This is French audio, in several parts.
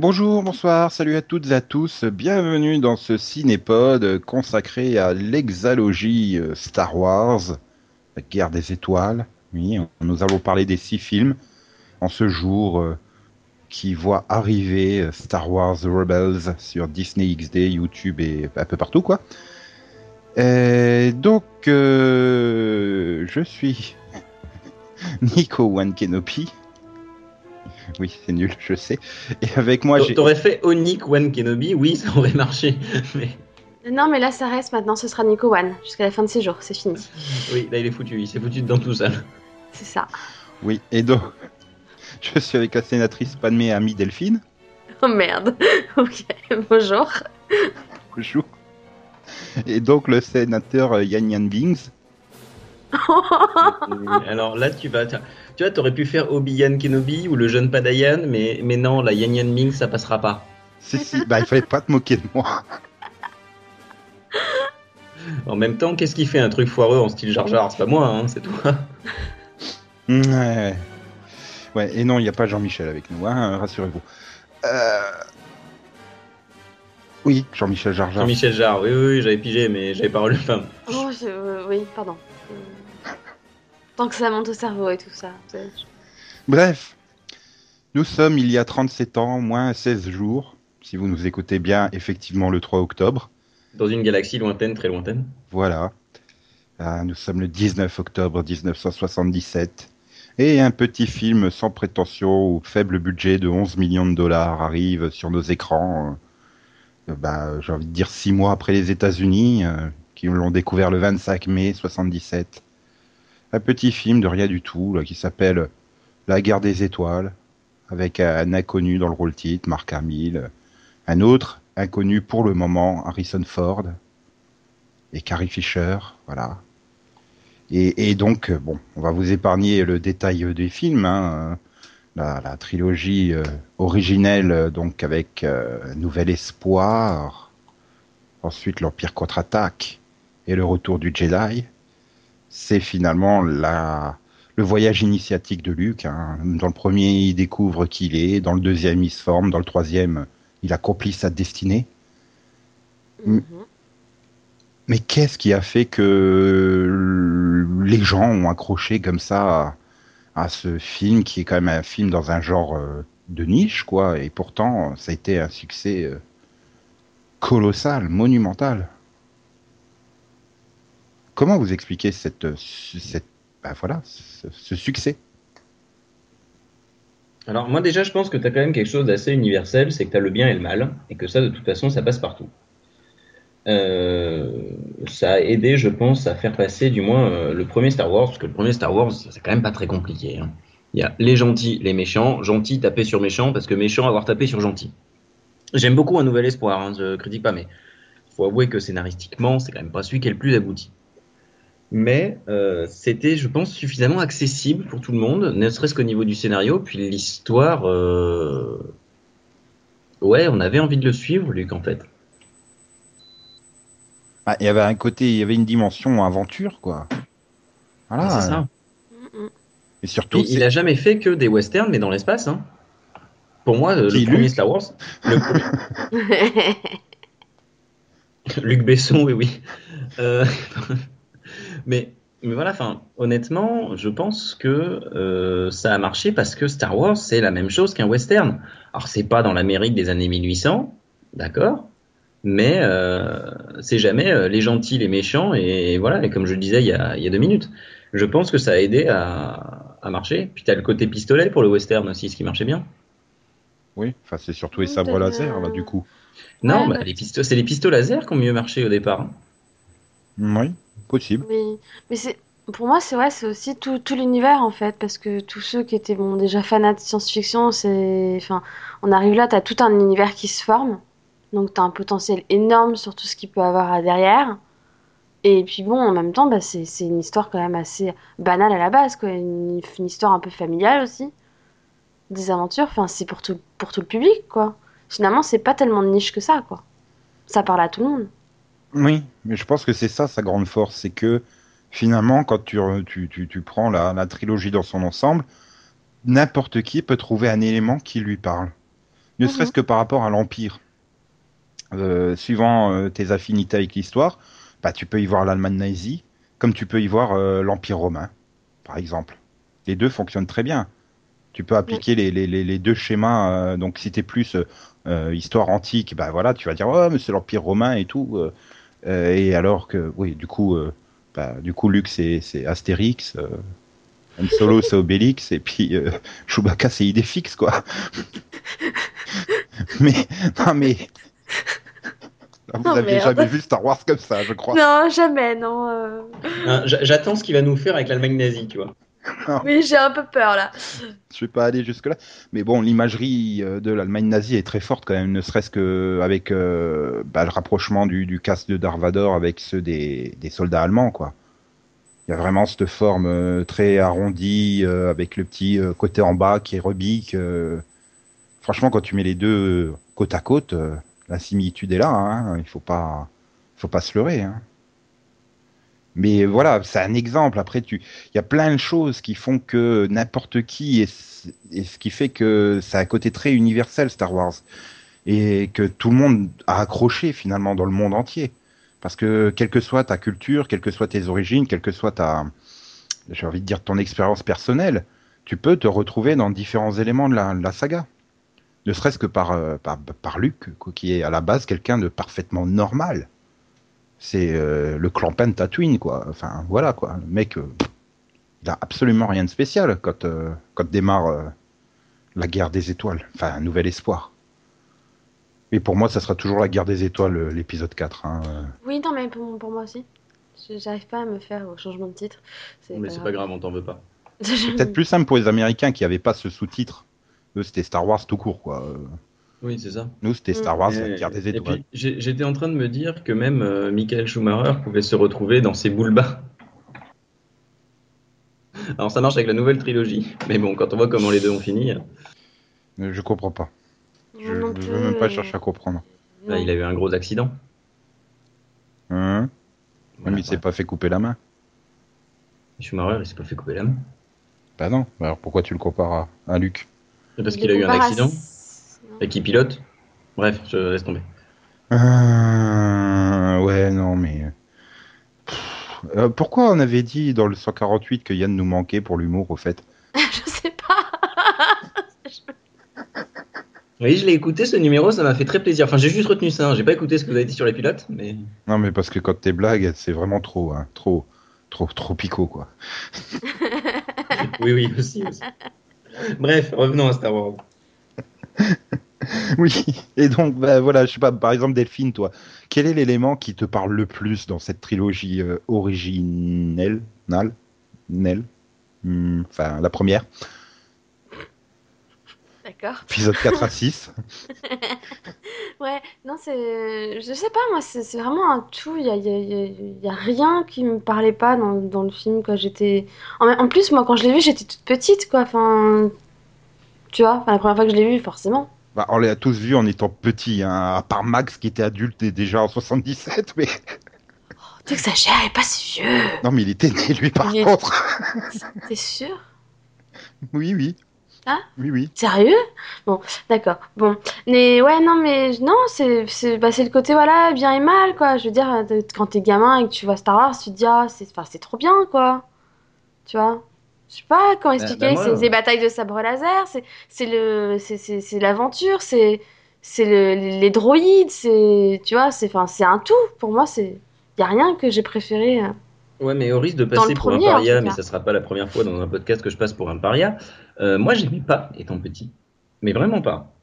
Bonjour, bonsoir, salut à toutes et à tous, bienvenue dans ce cinépod consacré à l'exalogie euh, Star Wars, la guerre des étoiles. Oui, nous allons parler des six films en ce jour euh, qui voit arriver euh, Star Wars Rebels sur Disney XD, YouTube et un peu partout quoi. Et donc, je suis Nico One Kenobi. Oui, c'est nul, je sais. Et avec moi, j'ai. T'aurais fait Onik One Kenobi, oui, ça aurait marché. Mais... Non, mais là, ça reste maintenant, ce sera Nico One, jusqu'à la fin de ses jours, c'est fini. Oui, là, il est foutu, il s'est foutu dedans tout seul. C'est ça. Oui, et donc, je suis avec la sénatrice Padmé Ami Delphine. Oh merde, ok, bonjour. Bonjour. Et donc, le sénateur euh, Yan Yan Bings. Alors là, tu vas. Tu vois, t'aurais pu faire Obi-Wan Kenobi ou le jeune Padayan, mais, mais non, la Yan Yan Ming, ça passera pas. Si, si, bah, il fallait pas te moquer de moi. En même temps, qu'est-ce qui fait un truc foireux en style Jar Jar? C'est pas moi, hein, c'est toi. Ouais. Ouais, et non, il n'y a pas Jean-Michel avec nous, hein, rassurez-vous. Euh... Oui, Jean-Michel Jar Jar. Jean-Michel Jarre, oui, oui, oui, j'avais pigé, mais j'avais pas relu. Enfin, Oh, je- euh, oui, pardon. Euh, Tant que ça monte au cerveau et tout ça. Bref, nous sommes il y a 37 ans, moins 16 jours, si vous nous écoutez bien, effectivement le 3 octobre. dans une galaxie lointaine, très lointaine. Voilà. Ah, nous sommes le 19 octobre 1977. Et un petit film sans prétention ou faible budget de 11 millions de dollars arrive sur nos écrans. euh, bah, J'ai envie de dire six mois après les États-Unis, euh, qui l'ont découvert le 25 mai 77. Un petit film de rien du tout, qui s'appelle La guerre des étoiles, avec un inconnu dans le rôle titre, Mark Hamill. Un autre inconnu pour le moment, Harrison Ford et Carrie Fisher, voilà. Et, et donc, euh, bon, on va vous épargner le détail euh, des films, hein, euh, la, trilogie originelle, donc avec Nouvel Espoir, ensuite l'Empire contre-attaque et le Retour du Jedi. C'est finalement la, le voyage initiatique de Luke. hein. Dans le premier, il découvre qui il est, dans le deuxième, il se forme, dans le troisième, il accomplit sa destinée. Mm. Mhm. Mais qu'est-ce qui a fait que les gens ont accroché comme ça à, à ce film qui est quand même un film dans un genre euh, de niche, quoi, et pourtant ça a été un succès euh, colossal, monumental. Comment vous expliquez cette, euh, cette bah ce succès? Alors moi déjà je pense que tu as quand même quelque chose d'assez universel, c'est que tu as le bien et le mal, et que ça de toute façon ça passe partout. Euh, ça a aidé je pense à faire passer du moins euh, le premier Star Wars, parce que le premier Star Wars c'est quand même pas très compliqué. hein. Il y a les gentils, les méchants, gentils taper sur méchants, parce que méchants avoir tapé sur gentils. J'aime beaucoup Un Nouvel Espoir, hein, je critique pas, mais faut avouer que scénaristiquement c'est quand même pas celui qui est le plus abouti. Mais euh, c'était, je pense, suffisamment accessible pour tout le monde, ne serait-ce qu'au niveau du scénario, puis l'histoire. euh, Ouais, on avait envie de le suivre, Luc, en fait. Ah, Il y avait un côté, il y avait une dimension aventure, quoi. Voilà. c'est ça. Et surtout, il a jamais fait que des westerns, mais dans l'espace. Hein. Pour moi, euh, Qui, le premier Luc Star Wars, le premier- Luc Besson, oui, oui. Euh, mais, mais voilà, enfin, honnêtement, je pense que euh, ça a marché parce que Star Wars, c'est la même chose qu'un western. Alors, c'est pas dans l'Amérique des années 1800, d'accord mais euh, c'est jamais euh, les gentils, les méchants, et, voilà, et comme je le disais il y a, il y a deux minutes, je pense que ça a aidé à, à marcher. Puis t'as le côté pistolet pour le western aussi, ce qui marchait bien. oui, enfin, c'est surtout les sabres laser, là, du coup. Non, Ouais, bah, bah- les c'est les pistolets laser qui ont mieux marché au départ. hein. Oui, possible. Mais, c'est, pour moi, c'est ouais, c'est aussi tout, tout l'univers en fait, parce que tous ceux qui étaient bon, déjà fanats de science-fiction, c'est, enfin, on arrive là, t'as tout un univers qui se forme, donc t'as un potentiel énorme sur tout ce qu'il peut avoir derrière. Et puis bon, en même temps, bah, c'est, c'est une histoire quand même assez banale à la base, quoi, une, une histoire un peu familiale aussi, des aventures. Enfin, c'est pour tout, pour tout le public, quoi. Finalement, c'est pas tellement de niche que ça, quoi. Ça parle à tout le monde. Oui, mais je pense que c'est ça sa grande force, c'est que finalement, quand tu, tu, tu, tu prends la, la trilogie dans son ensemble, n'importe qui peut trouver un élément qui lui parle. Ne Mhm. serait-ce que par rapport à l'Empire. Euh, suivant euh, tes affinités avec l'histoire, bah, tu peux y voir l'Allemagne nazie, comme tu peux y voir euh, l'Empire romain, par exemple. Les deux fonctionnent très bien. Tu peux appliquer les, les, les, les deux schémas. donc, si t'es plus histoire antique, bah voilà, tu vas dire ouais, mais c'est l'Empire romain et tout. Euh, et alors que, oui, du coup, euh, bah, du coup, Luc c'est c'est Astérix, euh, Han Solo c'est Obélix, et puis euh, Chewbacca c'est Idéfix, quoi. mais non, mais vous Non, avez merde. jamais vu Star Wars comme ça, je crois. Non, jamais, non. euh. J'a- J'attends ce qu'il va nous faire avec l'Allemagne nazie, tu vois. Oui, j'ai un peu peur là. Je vais pas aller jusque là, mais bon, l'imagerie euh, de l'Allemagne nazie est très forte quand même, ne serait-ce que avec euh, bah, le rapprochement du, du casque de Darth Vader avec ceux des, des soldats allemands, quoi. Il y a vraiment cette forme euh, très arrondie euh, avec le petit côté en bas qui est rebique. Franchement, quand tu mets les deux côte à côte, la similitude est là. Hein, il faut pas, faut pas se leurrer. Hein. Mais voilà, c'est un exemple. Après, tu, il y a plein de choses qui font que n'importe qui et, ce qui fait que c'est un côté très universel Star Wars et que tout le monde a accroché finalement dans le monde entier parce que quelle que soit ta culture, quelles que soient tes origines, quelle que soit ta j'ai envie de dire ton expérience personnelle, tu peux te retrouver dans différents éléments de la, saga. Ne serait-ce que par, euh, par, par quoi, qui est à la base quelqu'un de parfaitement normal. C'est euh, le clampin Tatooine, quoi. Enfin, voilà, quoi. Le mec, euh, il a absolument rien de spécial quand, euh, quand démarre euh, la guerre des étoiles. Enfin, un nouvel espoir. Mais pour moi, ça sera toujours la guerre des étoiles, l'épisode 4. Hein. Oui, non, mais pour, pour moi aussi. Je- J'arrive pas à me faire au changement de titre. Mais c'est pas grave, on t'en veut pas. C'est peut-être plus simple pour les Américains qui n'avaient pas ce sous-titre. Eux, c'était Star Wars tout court, quoi. Oui, c'est ça. Nous, c'était Star. Wars, Et- la guerre des Et étoiles. j'étais en train de me dire que même euh, Michael Schumacher pouvait se retrouver dans ses boules bas. Alors, ça marche avec la nouvelle trilogie. Mais bon, quand on voit comment les deux ont fini, euh, Euh, Je comprends pas. Je ne veux même pas chercher à comprendre. bah, il a eu un gros accident. Hein? Voilà, Même il s'est ouais. pas fait couper la main. Schumacher, il s'est pas fait couper la main. Bah non. Bah alors pourquoi tu le compares à, à Luc? C'est parce qu'il a eu un accident et qu'il pilote. Bref, je laisse tomber. Euh, Ouais, non, mais. Pff, euh, pourquoi on avait dit dans le 148 que Yann nous manquait pour l'humour, au fait? Je sais pas. Oui, je l'ai écouté ce numéro, ça m'a fait très plaisir. Enfin, j'ai juste retenu ça. hein. J'ai pas écouté ce que vous avez dit sur les pilotes, mais Non, mais parce que quand tes blagues, c'est vraiment trop, hein, trop, trop, trop picot, quoi. oui, oui, aussi, aussi. Bref, revenons à Star Wars. Oui, et donc, bah, voilà, je sais pas, par exemple, Delphine, toi, quel est l'élément qui te parle le plus dans cette trilogie euh, originelle? Nal Nel? Hmm, Enfin, la première, D'accord. épisode 4 à 6. Ouais, non, c'est. Je sais pas, moi, c'est vraiment un tout. Il y a, y a- il y a- il y a rien qui me parlait pas dans, dans le film, quoi. J'étais. En, en plus, moi, quand je l'ai vu, j'étais toute petite, quoi. Enfin. Tu vois, enfin, la première fois que je l'ai vu, forcément. Bah, on l'a tous vu en étant petit, hein, à part Max qui était adulte et déjà en 77, mais T'exagères, il est pas si vieux. non, mais il était né lui par Il est- contre. T'es sûr? Oui, oui. Hein? Oui, oui. Sérieux? Bon, d'accord. Bon, mais ouais, non, mais non, c'est c'est bah, le côté, voilà, bien et mal, quoi. Je veux dire, euh, quand t'es gamin et que tu vois Star Wars, tu te dis, ah, c'est trop bien, quoi. Tu vois? Je sais pas comment expliquer. bah, moi, c'est euh, des batailles de sabre laser, c'est le c'est l'aventure, c'est c'est le les droïdes, c'est tu vois, c'est enfin c'est un tout. Pour moi, c'est y a rien que j'ai préféré. euh. Ouais, mais au risque de passer pour premier, un paria, mais ça sera pas la première fois dans un podcast que je passe pour un paria. euh, moi, j'aimais pas étant petit, mais vraiment pas.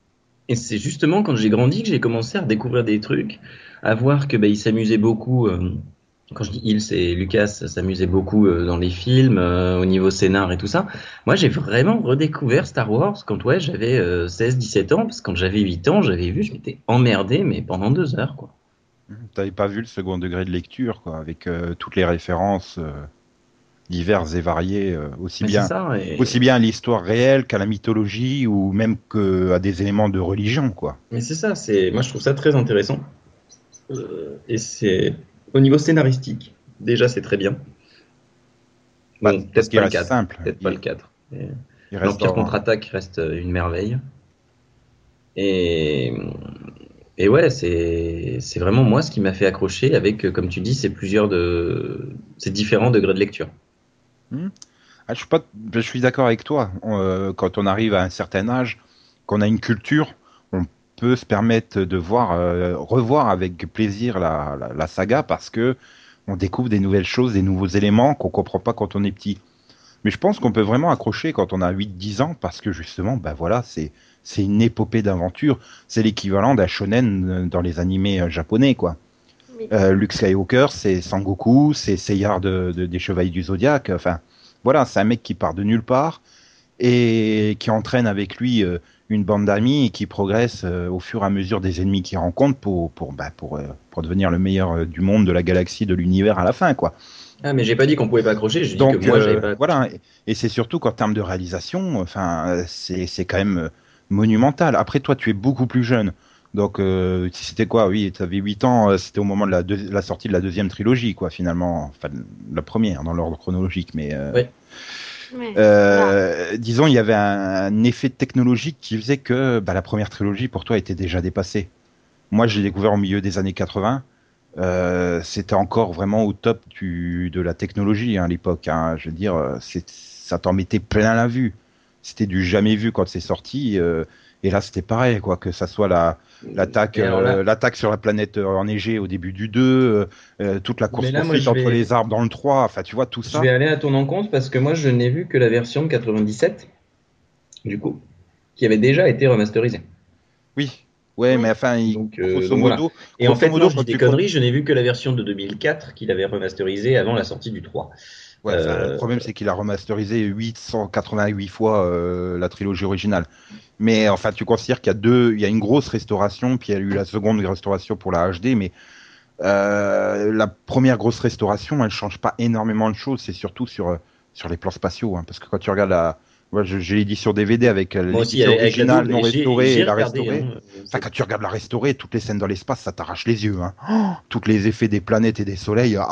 Et c'est justement quand j'ai grandi que j'ai commencé à redécouvrir des trucs, à voir que bah, il s'amusait beaucoup. euh, quand je dis il, c'est Lucas, s'amusait beaucoup euh, dans les films, euh, au niveau scénar et tout ça. Moi, j'ai vraiment redécouvert Star Wars quand ouais, j'avais 16-17 ans, parce que quand j'avais 8 ans, j'avais vu, je m'étais emmerdé, mais pendant deux heures, quoi. T'avais pas vu le second degré de lecture, quoi, avec euh, toutes les références euh, diverses et variées, euh, aussi Mais bien, c'est ça, et- aussi bien à l'histoire réelle qu'à la mythologie ou même qu'à des éléments de religion, quoi. Mais c'est ça, c'est moi je trouve ça très intéressant. Euh, et c'est au niveau scénaristique, déjà c'est très bien. Bah, Bon, parce peut-être pas le reste 4. simple. Peut-être pas Il- le 4. mais il reste L'Empire contre-attaque reste euh, une merveille. Et, et ouais, c'est vraiment moi ce qui m'a fait accrocher avec, euh, comme tu dis, ces plusieurs de ces différents degrés de lecture. Ah, je suis pas, je suis d'accord avec toi. Euh, quand on arrive à un certain âge, qu'on a une culture, peut se permettre de voir, euh, revoir avec plaisir la, la, la saga parce que on découvre des nouvelles choses, des nouveaux éléments qu'on comprend pas quand on est petit. Mais je pense qu'on peut vraiment accrocher quand on a 8-10 ans parce que justement, ben voilà, c'est c'est une épopée d'aventure. C'est l'équivalent d'un shonen dans les animés euh, japonais, quoi. Oui. Euh, Luke Skywalker, c'est Sangoku, c'est Seiya de, de- des Chevaliers du Zodiaque. Enfin, voilà, c'est un mec qui part de nulle part et qui entraîne avec lui euh, une bande d'amis et qui progresse euh, au fur et à mesure des ennemis qu'il rencontre pour pour bah, pour euh, pour devenir le meilleur euh, du monde, de la galaxie, de l'univers à la fin, quoi. Ah, mais j'ai pas dit qu'on pouvait pas accrocher, j'ai dit que moi euh, j'avais pas. voilà, et, et c'est surtout qu'en termes de réalisation, enfin, c'est c'est quand même euh, monumental. Après, toi, tu es beaucoup plus jeune. Donc, euh, c'était quoi? Oui, tu avais 8 ans, c'était au moment de la, deux- la sortie de la deuxième trilogie, quoi, finalement. Enfin, la première, dans l'ordre chronologique, mais... euh, Ouais. Euh, disons, il y avait un, un effet technologique qui faisait que bah, la première trilogie, pour toi, était déjà dépassée. Moi, je l'ai découvert au milieu des années 80. Euh, c'était encore vraiment au top du, de la technologie hein, à l'époque. Hein. Je veux dire, euh, ça t'en mettait plein la vue. C'était du jamais vu quand c'est sorti. euh, et là, c'était pareil, quoi, que ça soit la l'attaque, euh, l'attaque sur la planète euh, enneigée au début du 2, euh, toute la course là, moi, je entre vais- les arbres dans le 3. Enfin, tu vois tout Je ça. vais aller à ton encontre parce que moi je n'ai vu que la version de 97, du coup, qui avait déjà été remasterisée. Oui. Ouais, Oui. mais enfin, il, Donc, euh, grosso voilà. Et en fait, modo, non, je quand dis des conneries, je n'ai vu que la version de 2004 qu'il avait remasterisée avant la sortie du 3. Ouais, enfin, Euh, le problème, c'est qu'il a remasterisé 888 fois euh, la trilogie originale. Mais enfin, tu considères qu'il y a deux, il y a une grosse restauration, puis il y a eu la seconde restauration pour la HD, mais euh, la première grosse restauration, elle change pas énormément de choses. C'est surtout sur sur les plans spatiaux, hein, parce que quand tu regardes la, moi, je, je l'ai dit sur DVD avec l'édition avec originale non restaurée et la regardé, restaurée. hein, Enfin, quand tu regardes la restaurée, toutes les scènes dans l'espace, ça t'arrache les yeux. Hein. Oh, toutes les effets des planètes et des soleils. Ah,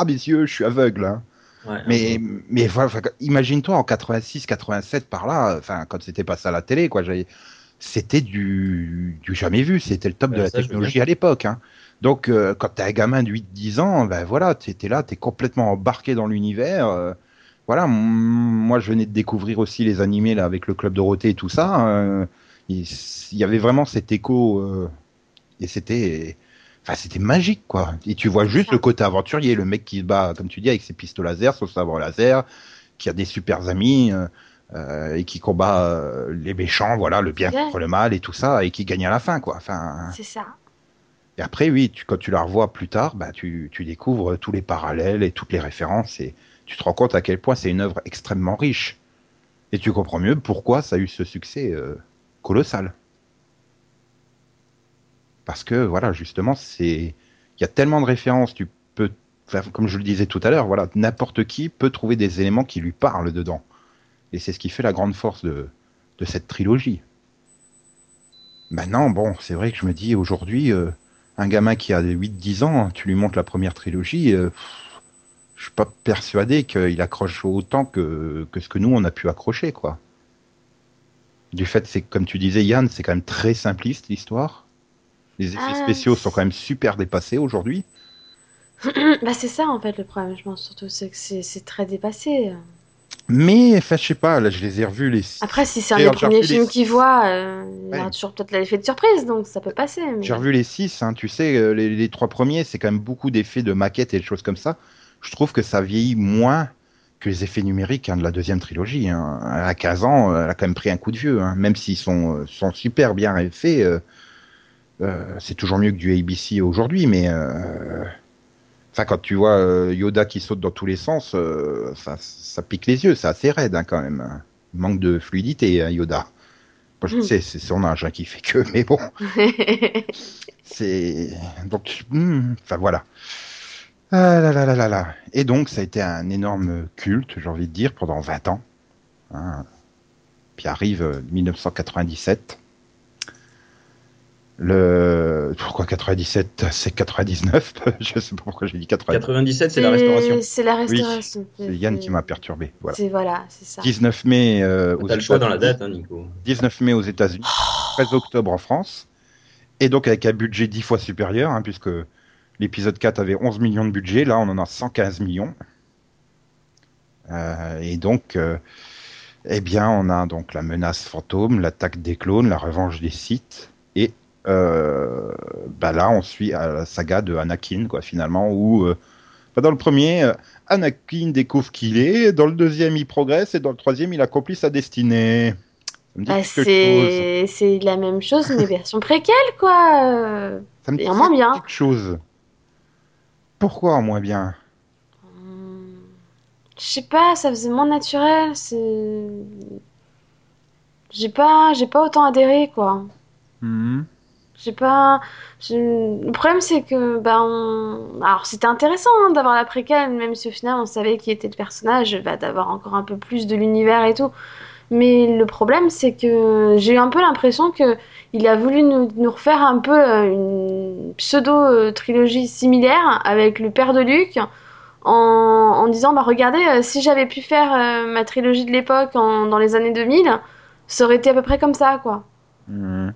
ah, messieurs, je suis aveugle. Hein. Ouais, Mais, ouais. mais voilà, imagine-toi en 86, 87 par là, enfin, quand c'était passé à la télé, quoi, c'était du, du jamais vu, c'était le top de la ça, technologie à l'époque. Hein. Donc, euh, quand t'es un gamin de 8-10 ans, ben voilà, t'es là, t'es complètement embarqué dans l'univers. euh, voilà, moi, je venais de découvrir aussi les animés là avec le club Dorothée et tout ça. euh, il, il y avait vraiment cet écho euh, et c'était, enfin, c'était magique, quoi. Et tu vois juste le côté aventurier, le mec qui se bat, comme tu dis, avec ses pistolets laser, son sabre laser, qui a des super amis. euh, euh, et qui combat euh, les méchants, voilà, le bien contre le mal et tout ça, et qui gagne à la fin, quoi. Enfin, C'est ça. et après, oui, tu, quand tu la revois plus tard, bah, tu, tu découvres tous les parallèles et toutes les références, et tu te rends compte à quel point c'est une œuvre extrêmement riche. Et tu comprends mieux pourquoi ça a eu ce succès euh, colossal. Parce que, voilà, justement, c'est, il y a tellement de références, tu peux, comme je le disais tout à l'heure, voilà, n'importe qui peut trouver des éléments qui lui parlent dedans. Et c'est ce qui fait la grande force de, de cette trilogie. Maintenant, bon, c'est vrai que je me dis aujourd'hui, euh, un gamin qui a 8-10 ans, tu lui montres la première trilogie, euh, pff, je suis pas persuadé qu'il accroche autant que, que ce que nous on a pu accrocher, quoi. Du fait, c'est comme tu disais, Yann, c'est quand même très simpliste l'histoire. Les effets Ah, spéciaux sont quand même super dépassés aujourd'hui. bah, c'est ça en fait le problème, je pense surtout, c'est que c'est très dépassé. Mais, enfin, je sais pas, là, je les ai revus les. Après, si c'est un des premiers films six. qu'il voit, euh, il y aura toujours peut-être l'effet de surprise, donc ça peut passer. mais- J'ai revu les 6, hein, tu sais, euh, les, les trois premiers, c'est quand même beaucoup d'effets de maquettes et de choses comme ça. Je trouve que ça vieillit moins que les effets numériques hein, de la deuxième trilogie. Hein. À 15 ans, euh, elle a quand même pris un coup de vieux, hein. même s'ils sont, sont super bien faits. euh, c'est toujours mieux que du ABC aujourd'hui, mais euh, enfin, quand tu vois euh, Yoda qui saute dans tous les sens, euh, ça, ça pique les yeux, c'est assez raide hein, quand même. manque de fluidité, hein, Yoda. Mm. sais, c'est son âge hein, qui fait que, mais bon. C'est donc, hmm, enfin voilà. Ah là là là là là. Et donc ça a été un énorme culte, j'ai envie de dire, pendant 20 ans. Hein. Puis arrive euh, 1997. Le pourquoi 97 C'est 99. je sais pas pourquoi j'ai dit 99. 97, c'est la restauration. C'est la restauration. C'est Yann qui m'a perturbé. Voilà. C'est voilà, c'est ça. 19 mai euh, aux T'as le choix dans la États-Unis. date, hein, Nico. 19 mai aux États-Unis. 13 octobre en France. Et donc avec un budget 10 fois supérieur, hein, puisque l'épisode 4 avait 11 millions de budget, là on en a 115 millions. Euh, et donc, euh, eh bien, on a donc la menace fantôme, l'attaque des clones, la revanche des Sith, et bah là on suit à la saga de Anakin, quoi, finalement, où euh, bah, dans le premier, euh, Anakin découvre qui il est, dans le deuxième il progresse, et dans le troisième il accomplit sa destinée. Bah, c'est c'est la même chose, mais version préquelle, quoi. Euh, Ça me et dit en moins bien. quelque chose. Pourquoi en moins bien? Hum, Je sais pas, ça faisait moins naturel. C'est. J'ai pas, j'ai pas autant adhéré, quoi. Mhm. J'ai pas. Le problème, c'est que, bah. Alors, c'était intéressant hein, d'avoir la préquelle, même si au final, on savait qui était le personnage, bah, d'avoir encore un peu plus de l'univers et tout. Mais le problème, c'est que j'ai eu un peu l'impression que il a voulu nous, refaire un peu euh, une pseudo-trilogie similaire avec le père de Luke, en, en disant, bah, regardez, euh, si j'avais pu faire euh, ma trilogie de l'époque dans les années 2000, ça aurait été à peu près comme ça, quoi. Mhm.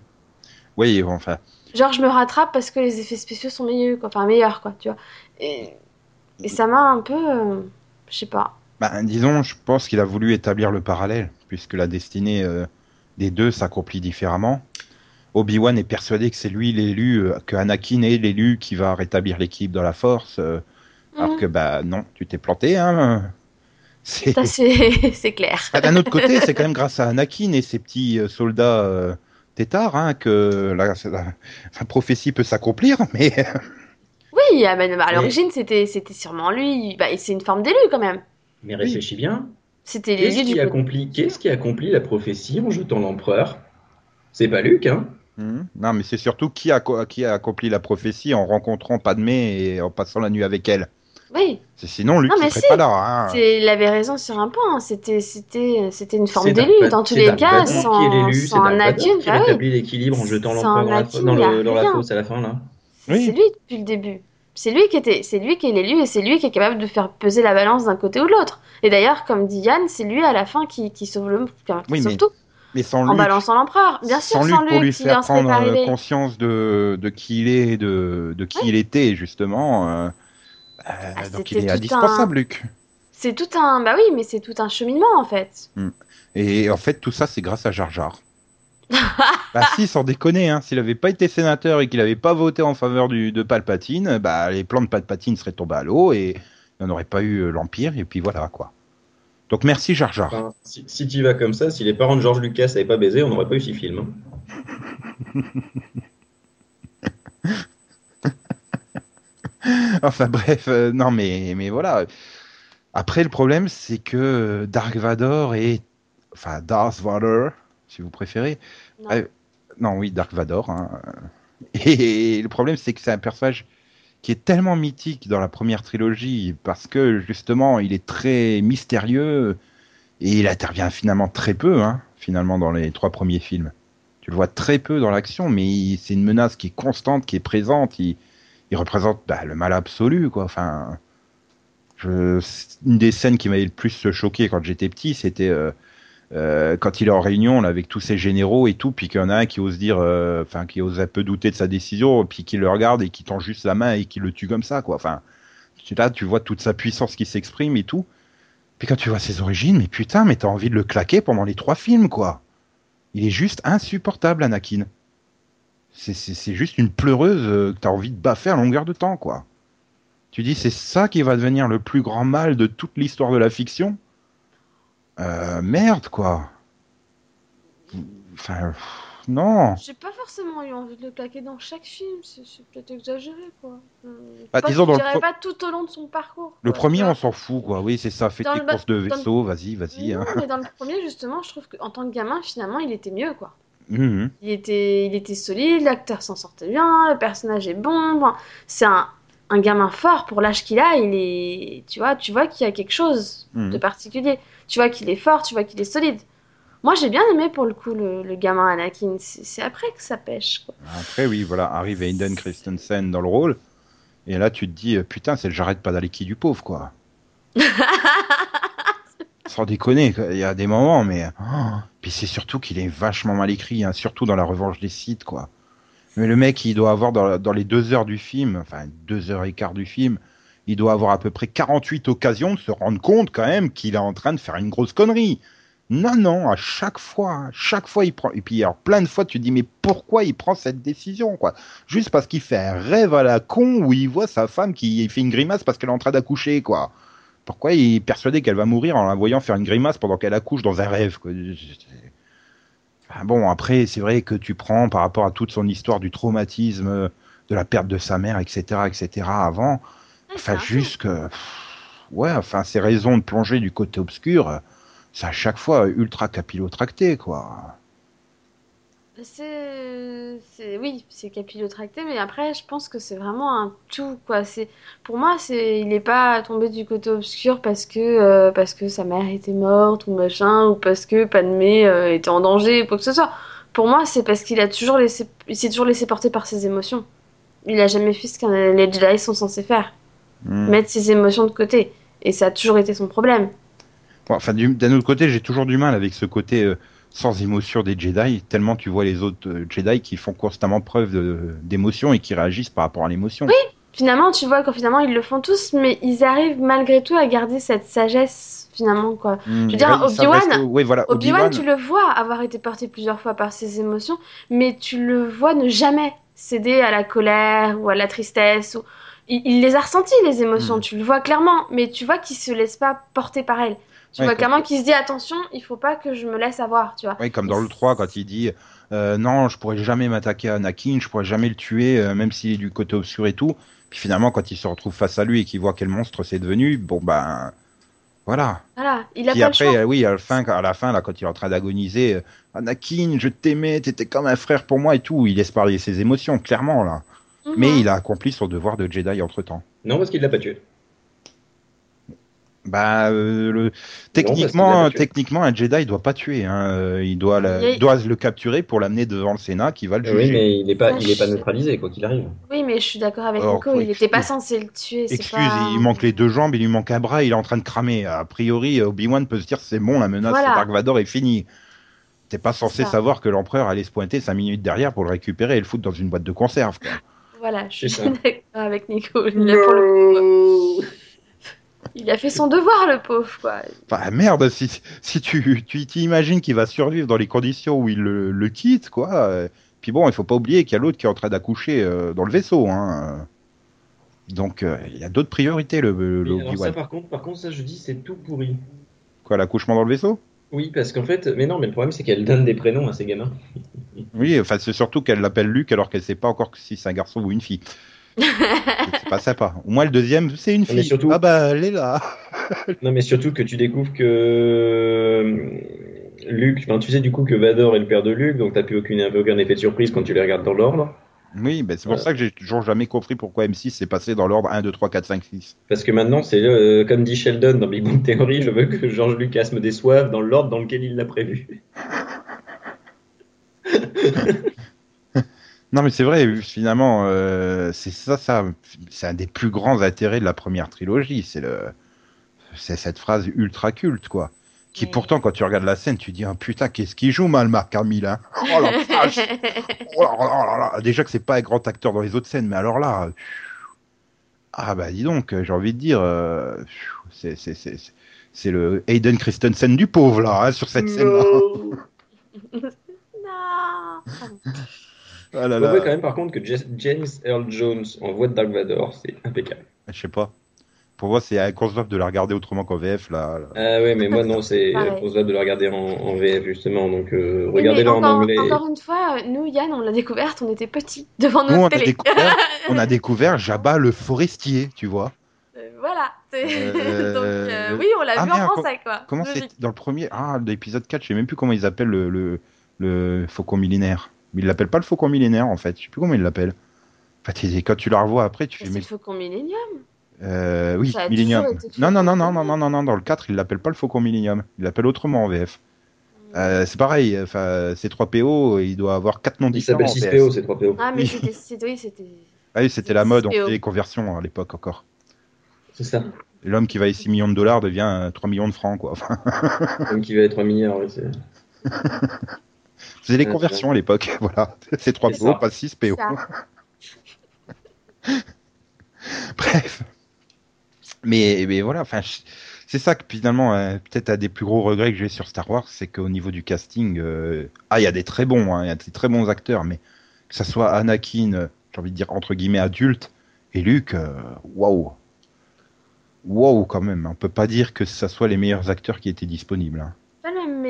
Oui, enfin, Genre, je me rattrape parce que les effets spéciaux sont meilleurs, quoi. Enfin, meilleurs, quoi, tu vois. Et, et ça m'a un peu... euh, je sais pas. bah, disons, je pense qu'il a voulu établir le parallèle, puisque la destinée euh, des deux s'accomplit différemment. Obi-Wan est persuadé que c'est lui l'élu, euh, que Anakin est l'élu qui va rétablir l'équipe dans la Force, euh, alors Mhm. que bah non, tu t'es planté, hein. C'est Ça, c'est c'est clair. Ah, d'un autre côté, c'est quand même grâce à Anakin et ses petits euh, soldats têtards hein, que la, la- la prophétie peut s'accomplir, mais Oui, ah, à Mais- l'origine, c'était c'était sûrement lui. Bah, c'est une forme d'élu, quand même. Mais réfléchis bien. C'était Qu'est-ce l'élu qui, du... accomplit, qu'est-ce qui accomplit la prophétie en jetant l'empereur? C'est pas Luke, hein Mhm. non, mais c'est surtout qui a, qui a accompli la prophétie en rencontrant Padmé et en passant la nuit avec elle. Oui, C'est sinon lui Non, qui mais serait si. pas là. Hein. c'est- il avait raison sur un point. hein. C'était c'était c'était une forme d'élu. Dans tous les cas, sans, Vador Anakin, qui bah oui. rétablit l'équilibre en jetant l'empereur à la dans, dans la fosse à la fin, là. Oui. C'est lui depuis le début. C'est lui qui était, c'est lui qui est l'élu et c'est lui qui est capable de faire peser la balance d'un côté ou de l'autre. Et d'ailleurs, comme dit Yann, c'est lui à la fin qui, qui sauve le, qui Oui, sauve mais tout Mais sans en balançant l'empereur. Bien sûr, sans lui sans pour lui faire prendre conscience de, de qui il est, de, de qui il était justement. euh, Ah, donc il est indispensable, Luc. C'est tout un, bah oui, mais c'est tout un cheminement en fait. Et en fait, tout ça, c'est grâce à Jar Jar. bah si, sans déconner, hein, s'il avait pas été sénateur et qu'il avait pas voté en faveur du, de Palpatine, bah les plans de Palpatine seraient tombés à l'eau et il n'y en aurait pas eu euh, l'Empire, et puis voilà, quoi. Donc merci Jar Jar. Enfin, si, si tu y vas comme ça, si les parents de George Lucas n'avaient pas baisé, on n'aurait pas eu ce film. hein. Enfin bref, euh, non mais, mais voilà. Après, le problème, c'est que Dark Vador est... Enfin, Darth Vader, si vous préférez. Non. Non, oui, Dark Vador. hein. Et le problème, c'est que c'est un personnage qui est tellement mythique dans la première trilogie parce que justement, il est très mystérieux et il intervient finalement très peu, hein, finalement, dans les trois premiers films. Tu le vois très peu dans l'action, mais c'est une menace qui est constante, qui est présente. Il, il représente bah, le mal absolu, quoi. Enfin, je, une des scènes qui m'avait le plus choqué quand j'étais petit, c'était euh, euh, quand il est en réunion là, avec tous ses généraux et tout, puis qu'il y en a un qui ose dire, euh, enfin, qui ose un peu douter de sa décision, puis qui le regarde et qui tend juste la main et qui le tue comme ça, quoi. Enfin, là, tu vois toute sa puissance qui s'exprime et tout. Puis quand tu vois ses origines, mais putain, mais t'as envie de le claquer pendant les trois films, quoi. Il est juste insupportable, Anakin. C'est- juste une pleureuse euh, que t'as envie de baffer à longueur de temps, quoi. Tu dis, c'est ça qui va devenir le plus grand mal de toute l'histoire de la fiction? Euh, Merde, quoi. Enfin, pff, non. J'ai pas forcément eu envie de le claquer dans chaque film, c'est peut-être exagéré quoi. Euh, Bah, pas, disons dans le pas tout au long de son parcours. Le premier, tu on s'en fout, quoi. Oui, c'est ça. Fais tes courses de le- vaisseau, vas-y, vas-y. Hein. mais dans le premier justement, je trouve qu'en tant que gamin, finalement, il était mieux quoi. Mhm. Il était, il était solide, l'acteur s'en sortait bien, le personnage est bon. enfin, c'est un, un gamin fort pour l'âge qu'il a. Il est, tu vois, tu vois qu'il y a quelque chose Mhm. de particulier. Tu vois qu'il est fort, tu vois qu'il est solide. Moi, j'ai bien aimé pour le coup le, le gamin Anakin. C'est après que ça pêche. Quoi. Après, oui, voilà, arrive Hayden Christensen dans le rôle. Et là, tu te dis, euh, putain, c'est le Jared Padalecki du pauvre, quoi. Sans déconner, il y a des moments, mais. oh. Puis c'est surtout qu'il est vachement mal écrit, hein, surtout dans la revanche des sites, quoi. Mais le mec, il doit avoir dans, dans les deux heures du film, enfin deux heures et quart du film, il doit avoir à peu près 48 occasions de se rendre compte quand même qu'il est en train de faire une grosse connerie. Non, non, à chaque fois, à chaque fois il prend. Et puis alors plein de fois tu te dis mais pourquoi il prend cette décision quoi? Juste parce qu'il fait un rêve à la con où il voit sa femme qui fait une grimace parce qu'elle est en train d'accoucher quoi. Pourquoi il est persuadé qu'elle va mourir en la voyant faire une grimace pendant qu'elle accouche dans un rêve quoi Enfin, Bon après c'est vrai que tu prends par rapport à toute son histoire du traumatisme, de la perte de sa mère, etc., etc. Avant. Enfin, juste que. Ouais, enfin, ces raisons de plonger du côté obscur, c'est à chaque fois ultra capillotracté, quoi. C'est, c'est, oui, c'est capillotracté, mais après, je pense que c'est vraiment un tout, quoi. C'est, pour moi, c'est, il est pas tombé du côté obscur parce que, euh, parce que sa mère était morte ou machin, ou parce que Padmé euh, était en danger, ou quoi que ce soit. Pour moi, c'est parce qu'il a toujours laissé, il s'est toujours laissé porter par ses émotions. Il a jamais fait ce que les Jedi sont censés faire, Hmm. mettre ses émotions de côté. Et ça a toujours été son problème. Bon, enfin, du- d'un autre côté, j'ai toujours du mal avec ce côté euh, sans émotion des Jedi, tellement tu vois les autres euh, Jedi qui font constamment preuve d'émotion et qui réagissent par rapport à l'émotion. Finalement, tu vois, quand finalement ils le font tous, mais ils arrivent malgré tout à garder cette sagesse, finalement, quoi. Hmm. veux dire, Ouais, ils savent Obi-Wan- voilà, Obi-Wan, tu le vois avoir été porté plusieurs fois par ses émotions, mais tu le vois ne jamais céder à la colère ou à la tristesse. Ou... Il, il les a ressenties, les émotions, Mm. tu le vois clairement, mais tu vois qu'il se laisse pas porter par elles. Tu Ouais, vois comme- clairement qu'il se dit attention, il faut pas que je me laisse avoir, tu vois. Ouais, comme dans le 3, quand il dit euh, non, je pourrais jamais m'attaquer à Anakin, je pourrais jamais le tuer, euh, même s'il est du côté obscur et tout. Puis finalement, quand il se retrouve face à lui et qu'il voit quel monstre c'est devenu, bon ben. Voilà. Voilà, il a Puis pas après, le choix. euh, oui, à la fin, à la fin, là, quand il est en train d'agoniser, euh, Anakin, je t'aimais, t'étais comme un frère pour moi et tout. Il laisse parler ses émotions, clairement, là. Mhm. Mais il a accompli son devoir de Jedi entre temps. Non, parce qu'il l'a pas tué. Bah, euh, le... techniquement, techniquement, un Jedi il doit pas tuer. Hein. Euh, Il doit, la- Il le capturer pour l'amener devant le Sénat, qui va le Oui, juger. mais il est pas, il est pas neutralisé, quoi qu'il arrive. Oui, mais je suis d'accord avec Alors, Nico, il n'était pas censé le tuer. Excuse, pas- il manque les deux jambes, il lui manque un bras, il est en train de cramer. A priori, Obi-Wan peut se dire c'est bon, la menace Voilà. de Dark Vador est finie. T'es pas censé savoir que l'empereur allait se pointer cinq minutes derrière pour le récupérer et le foutre dans une boîte de conserve. quoi. Voilà, je suis d'accord avec Nico. Il a, pour le coup, il a fait son devoir, le pauvre, quoi. Enfin, merde, si, si tu tu t'imagines qu'il va survivre dans les conditions où il le, le quitte, quoi. euh, Puis bon, il faut pas oublier qu'il y a l'autre qui est en train d'accoucher euh, dans le vaisseau. Hein. Donc, euh, il y a d'autres priorités, le, le Oui, alors ça, Obi-Wan. par contre, par contre, ça, je dis, c'est tout pourri. Quoi, l'accouchement dans le vaisseau? Oui, parce qu'en fait, mais non, mais le problème, c'est qu'elle donne des prénoms à ses gamins. Oui, enfin, c'est surtout qu'elle l'appelle Luc alors qu'elle sait pas encore si c'est un garçon ou une fille. C'est pas sympa. Au moins, le deuxième, c'est une Mais fille. surtout- Ah bah, elle est là. Non, mais surtout que tu découvres que euh, Luke, enfin, tu sais du coup que Vador est le père de Luke, donc t'as plus aucune, aucun effet de surprise quand tu les regardes dans l'ordre. Oui, ben c'est pour Ouais. ça que j'ai toujours jamais compris pourquoi M6 s'est passé dans l'ordre 1, 2, 3, 4, 5, 6. Parce que maintenant, c'est euh, comme dit Sheldon dans Big Bang Theory, je veux que George Lucas me déçoive dans l'ordre dans lequel il l'a prévu. Non, mais c'est vrai, finalement, euh, c'est ça, ça, c'est un des plus grands intérêts de la première trilogie. C'est le, c'est cette phrase ultra culte, quoi. Qui Oui. pourtant, quand tu regardes la scène, tu dis, oh, putain, qu'est-ce qu'il joue mal, Marc Hamill, hein Oh la vache Oh là là là là. Déjà que c'est pas un grand acteur dans les autres scènes, mais alors là, ah bah dis donc, j'ai envie de dire, euh, c'est, c'est, c'est- c'est le Hayden Christensen du pauvre, là, hein, sur cette scène-là. non. Ah là On là. voit quand même par contre que James Earl Jones en voix de Dark Vador, c'est impeccable. Je sais pas. Pour moi, c'est inconcevable de la regarder autrement qu'en VF, là. là. Ah ouais, mais moi non, c'est Pareil. impossible de le regarder en, en VF justement, donc euh, Mais regardez-le en anglais. Encore une fois, nous, Yann, on l'a découverte, on était petits devant Nous, on notre a, télé. découvert, on a découvert Jabba le forestier, tu vois. Euh, voilà. Euh, Donc, euh, oui, on l'a ah, vu en français, quoi. Comment c'est dans le premier Ah, l'épisode 4, je sais même plus comment ils appellent le, le, le faucon millénaire. Mais ils l'appellent pas le faucon millénaire, en fait. Je sais plus comment ils l'appellent. En fait, et quand tu la revois après, tu fais. C'est Mais... le Faucon Millennium. Euh, oui, le Non, non, non, non, non, non, non, non, dans le 4, ils l'appellent pas le faucon Millennium. Ils l'appellent autrement en VF. Euh, c'est pareil, enfin, c'est 3PO, il doit avoir quatre noms Il différents. s'appelle en 6PO, VF. c'est 3PO. Ah, mais c'était, c'était, oui, c'était. Ah oui, c'était la mode, on 6PO. faisait les conversions à l'époque encore. C'est ça. L'homme qui valait 6 millions de dollars devient 3 millions de francs, quoi. Enfin, L'homme qui valait 3 milliards, oui, c'est. C'était les Ouais, conversions à l'époque, voilà. C'est 3 C'est PO, pas 6 PO. Bref. Mais, mais voilà, enfin, c'est ça que finalement, euh, peut-être un des plus gros regrets que j'ai sur Star Wars, c'est qu'au niveau du casting, euh, ah, il y a des très bons, hein, il y a des très bons acteurs, mais que ça soit Anakin, euh, j'ai envie de dire entre guillemets adulte, et Luke, waouh, waouh quand même. On peut pas dire que ça soit les meilleurs acteurs qui étaient disponibles. hein.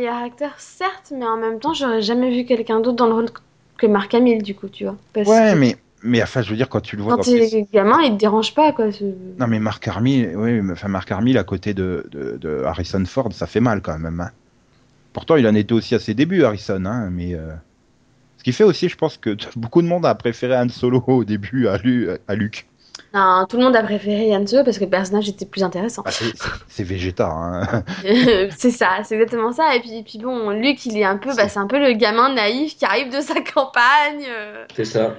Meilleur acteur, certes, mais en même temps, j'aurais jamais vu quelqu'un d'autre dans le rôle que Mark Hamill, du coup, tu vois. Parce Ouais, que mais, mais enfin, je veux dire quand tu le vois. quand t'es ces- gamin, il te dérange pas, quoi. ce- Non mais Mark Hamill, oui, mais enfin Mark Hamill à côté de, de, de Harrison Ford, ça fait mal quand même. hein. Pourtant, il en était aussi à ses débuts, Harrison, hein, mais euh, ce qui fait aussi, je pense que beaucoup de monde a préféré Han Solo au début à, Lu- à Luke. Non, tout le monde a préféré Yann Solo parce que le personnage était plus intéressant. Bah, c'est- Vegeta. Hein. c'est ça, c'est exactement ça. Et puis, puis bon, Luc, il est un peu, bah, c'est un peu le gamin naïf qui arrive de sa campagne. euh, C'est ça.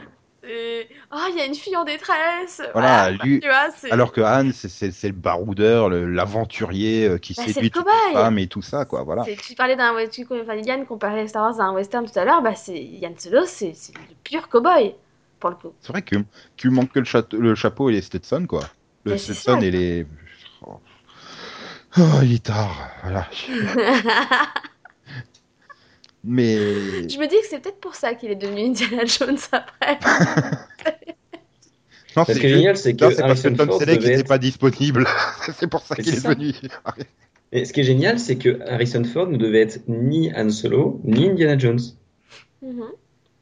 et oh, il y a une fille en détresse. Voilà, Voilà, lui- tu vois, c'est. Alors que Han, c'est- c'est c'est le baroudeur, le- l'aventurier euh, qui Bah, c'est séduit le toutes les femmes et tout ça, quoi. Voilà. c'est- Tu parlais d'un tu- enfin, Yann comparait Star Wars à un western tout à l'heure, bah c'est Yann Solo, c'est c'est le pur cowboy pour le coup. C'est vrai que tu manques que le, château- le chapeau et les Stetson, quoi. Le Mais Stetson ça. et les. Oh. Oh, il est tard, voilà. Mais. Je me dis que c'est peut-être pour ça qu'il est devenu Indiana Jones après. Non, Ce c'est qui est juste- génial, c'est que parce que Harrison Tom Ford n'était être- pas disponible. c'est pour ça qu'il est venu. Et ce qui est génial, c'est que Harrison Ford ne devait être ni Han Solo, ni Indiana Jones. Mhm.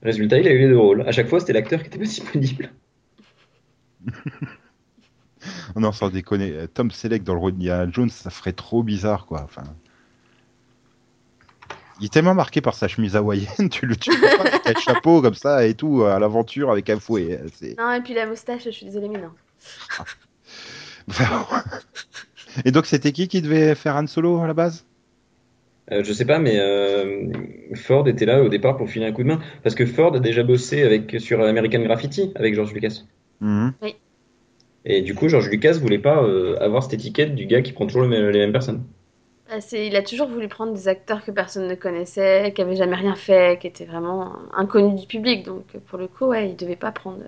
Résultat, il a eu les deux rôles. À chaque fois, c'était l'acteur qui était pas disponible. non, sans déconner. euh, Tom Selleck dans le rôle d'Indiana Jones, ça ferait trop bizarre, quoi. Enfin. Il est tellement marqué par sa chemise hawaïenne, tu le tu le vois pas avec un chapeau comme ça et tout, à l'aventure avec un fouet. euh, C'est... Non, et puis la moustache, je suis désolée, mais non. et donc, c'était qui qui devait faire Han Solo à la base? Euh, je sais pas, mais euh, Ford était là au départ pour filer un coup de main. Parce que Ford a déjà bossé avec, sur American Graffiti avec George Lucas. Mhm. Et du coup, George Lucas voulait pas euh, avoir cette étiquette du gars qui prend toujours le même- les mêmes personnes. Bah, c'est- il a toujours voulu prendre des acteurs que personne ne connaissait, qui avaient jamais rien fait, qui étaient vraiment inconnus du public. Donc pour le coup, ouais, il devait pas prendre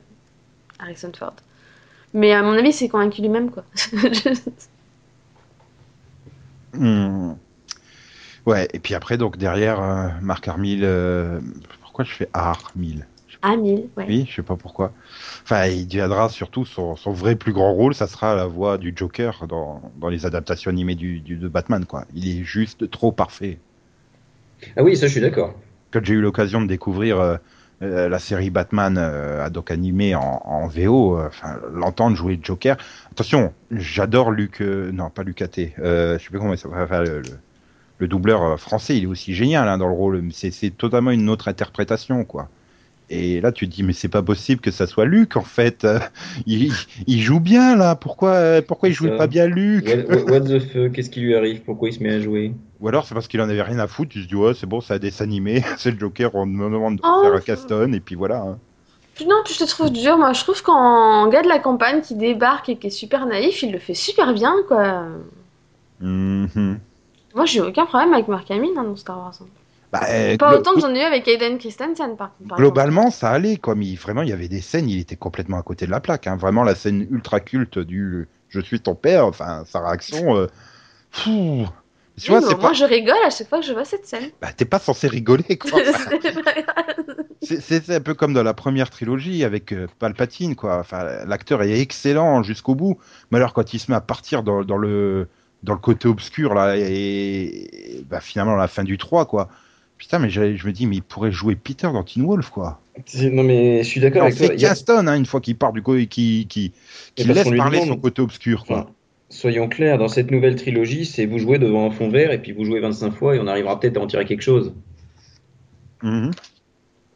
Harrison Ford. Mais à mon avis, c'est convaincu lui-même, quoi. Hmm. Ouais, et puis après, donc derrière, euh, Mark Hamill. euh, Pourquoi je fais Hamill Ah, mille, ouais. Oui, je sais pas pourquoi. Enfin, il deviendra surtout son, son vrai plus grand rôle, ça sera la voix du Joker dans, dans les adaptations animées du, du- de Batman, quoi. Il est juste trop parfait. Ah oui, ça, je suis d'accord. Quand j'ai eu l'occasion de découvrir euh, euh, la série Batman euh, ad hoc animée en, en VO, euh, enfin, l'entendre jouer Joker. Attention, j'adore Luc, euh, non pas Luc Athé, euh, je sais plus comment il s'appelle, enfin, le, le- le doubleur euh, français, il est aussi génial hein, dans le rôle. mais C'est totalement une autre interprétation, quoi. Et là, tu te dis, mais c'est pas possible que ça soit Luc, en fait. Il, il joue bien, là. Pourquoi, euh, pourquoi il jouait ça. pas bien Luc What, the fuck, qu'est-ce qui lui arrive? Pourquoi il se met à jouer? Ou alors, c'est parce qu'il en avait rien à foutre. Il se dit, ouais, c'est bon, c'est un dessin animé. c'est le Joker, on me demande de Oh, faire un ça- Caston, et puis voilà. hein. Non, puis je te trouve dur. Moi, je trouve qu'en gars de la campagne qui débarque et qui est super naïf, il le fait super bien, quoi. Mhm. Moi, j'ai aucun problème avec Mark Hamill hein, dans Star Wars. hein. Bah, euh, Pas glo- autant que j'en ai eu avec Aiden Christensen, par contre. par Globalement, ça allait. Mais vraiment, il y avait des scènes, il était complètement à côté de la plaque. hein. Vraiment, la scène ultra culte du Je suis ton père, enfin, sa réaction. euh, fou. Tu vois, Oui, pas... je rigole à chaque fois que je vois cette scène. bah, t'es pas censé rigoler, quoi. C'est un peu comme dans la première trilogie avec euh, Palpatine, quoi. Enfin, l'acteur est excellent jusqu'au bout. Mais alors, quand il se met à partir dans, dans le dans le côté obscur là et, et, bah, finalement la fin du 3 quoi putain mais je, je me dis mais il pourrait jouer Peter dans Teen Wolf quoi Non, mais je suis d'accord avec toi. c'est a- Caston, hein, une fois qu'il part du côté, qui, qui, qui laisse parler demande. son côté obscur, quoi. Enfin, soyons clairs, dans cette nouvelle trilogie, c'est vous jouez devant un fond vert et puis vous jouez 25 fois et on arrivera peut-être à en tirer quelque chose. Mhm.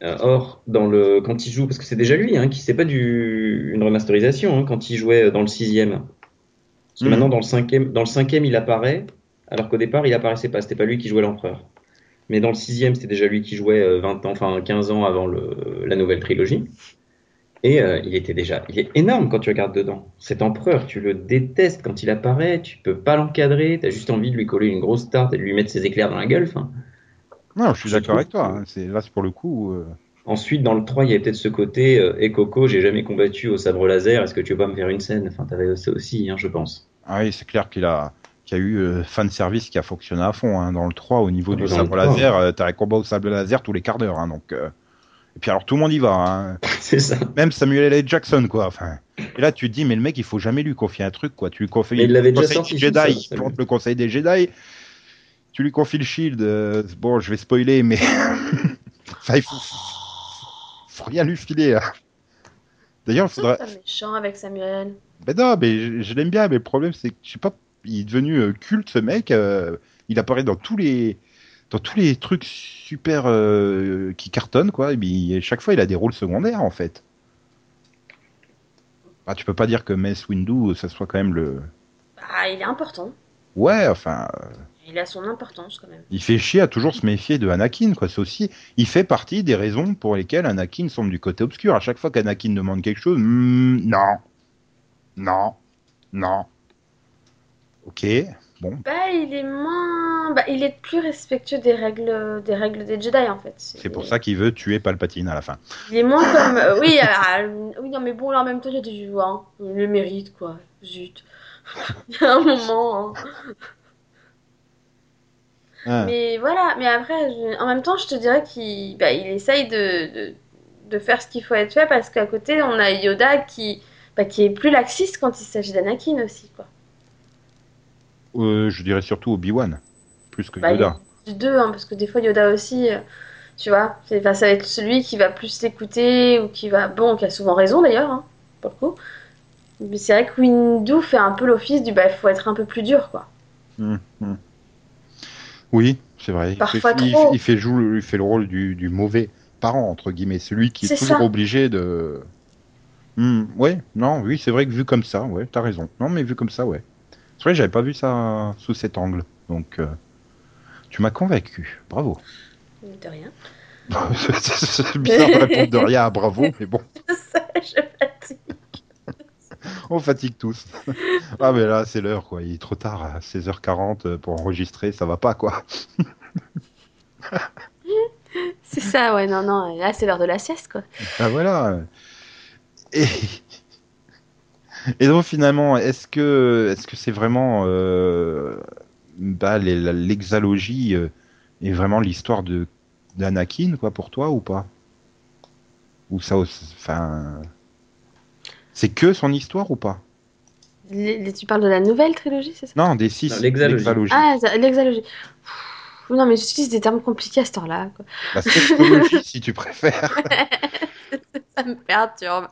Euh, or, dans le, quand il joue, parce que c'est déjà lui, hein, qui c'est pas du, une remasterisation, hein, quand il jouait dans le sixième. Parce que maintenant, dans le cinquième, dans le cinquième, il apparaît, alors qu'au départ, il apparaissait pas. C'était pas lui qui jouait l'empereur. Mais dans le sixième, c'était déjà lui qui jouait euh, 20 ans, enfin 15 ans avant le, la nouvelle trilogie. Et euh, il était déjà, il est énorme quand tu regardes dedans. Cet empereur, tu le détestes quand il apparaît, tu peux pas l'encadrer, tu as juste envie de lui coller une grosse tarte et de lui mettre ses éclairs dans la gueule. Non, je suis d'accord avec toi. hein. C'est là, c'est pour le coup. euh, Ensuite, dans le 3, il y avait peut-être ce côté euh, Et Coco, j'ai jamais combattu au sabre laser, est-ce que tu veux pas me faire une scène? Enfin, t'avais ça aussi, hein, je pense. Ah oui, c'est clair qu'il a, qu'il y a eu euh, fan service qui a fonctionné à fond. hein. Dans le 3, au niveau Ah du bah, dans sabre le 3, laser, euh, t'as un combat au sabre laser tous les quarts d'heure. hein, donc, euh, Et puis alors tout le monde y va. hein. C'est ça. Même Samuel L. Jackson, quoi. Enfin, et là, tu te dis, mais le mec, il faut jamais lui confier un truc, quoi. Tu lui confies Mais il l'avait le déjà conseil sorti, Jedi, ça, il plante le conseil des Jedi. Tu lui confies le shield. euh, bon, je vais spoiler, mais. enfin, il faut... faut rien lui filer. hein. D'ailleurs, il faudrait. C'est méchant avec Samuel. Ben non, mais je, je l'aime bien, mais le problème, c'est que, je sais pas, il est devenu euh, culte, ce mec. euh, il apparaît dans tous les. Dans tous les trucs super euh, qui cartonnent, quoi. Et puis, chaque fois, il a des rôles secondaires, en fait. Ah, tu peux pas dire que Mace Windu, ça soit quand même le. Ah, il est important. Ouais, enfin, Il a son importance quand même. il fait chier à toujours se méfier de Anakin, quoi. C'est aussi, il fait partie des raisons pour lesquelles Anakin semble du côté obscur. À chaque fois qu'Anakin demande quelque chose, Hmm, non, non, non. Ok, bon. Bah, il est moins. Bah, il est plus respectueux des règles, des règles des Jedi en fait. C'est pour ça qu'il veut tuer Palpatine à la fin. Il est moins comme. euh, oui, ah, oui, non, mais bon, là en même temps, a des hein. Il le mérite quoi. Zut. Il y a un moment. hein. Ah. Mais voilà, mais après, je- en même temps, je te dirais qu'il bah, il essaye de, de, de faire ce qu'il faut être fait parce qu'à côté, on a Yoda qui, bah, qui est plus laxiste quand il s'agit d'Anakin aussi, quoi. Euh, je dirais surtout Obi-Wan, plus que Bah, Yoda. hein, parce que des fois, Yoda aussi, euh, tu vois, ça va être celui qui va plus l'écouter ou qui va. Bon, qui a souvent raison d'ailleurs, hein, pour le coup. Mais c'est vrai que Windu fait un peu l'office du bah, il faut être un peu plus dur, quoi. Hmm, hmm. Oui, c'est vrai. Il Parfois il, trop. il fait, joue- il fait le rôle du, du mauvais parent, entre guillemets. Celui qui est, toujours ça. obligé de. Hmm, ouais, non, oui, c'est vrai que vu comme ça, ouais, t'as raison. Non, mais vu comme ça, ouais. C'est vrai, j'avais pas vu ça sous cet angle. Donc, euh, tu m'as convaincu. Bravo. De rien. c'est bizarre de répondre de rien à bravo, mais bon, Ça, je fatigue. on fatigue tous. ah, mais là, c'est l'heure, quoi. Il est trop tard, à 16h40 pour enregistrer, ça va pas, quoi. C'est ça, ouais, non, non, là c'est l'heure de la sieste, quoi. Ah voilà. Et, et donc finalement, est-ce que est-ce que c'est vraiment euh, bah, l'exalogie euh, est vraiment l'histoire de d'Anakin quoi pour toi ou pas? Ou ça, aussi- enfin, c'est que son histoire ou pas? Les- tu parles de la nouvelle trilogie, c'est ça? Non, des six. Non, l'exalogie. Ah, l'exalogie. Non, mais j'utilise des termes compliqués à cette heure-là. quoi. La sexologie, si tu préfères. Ça me perturbe.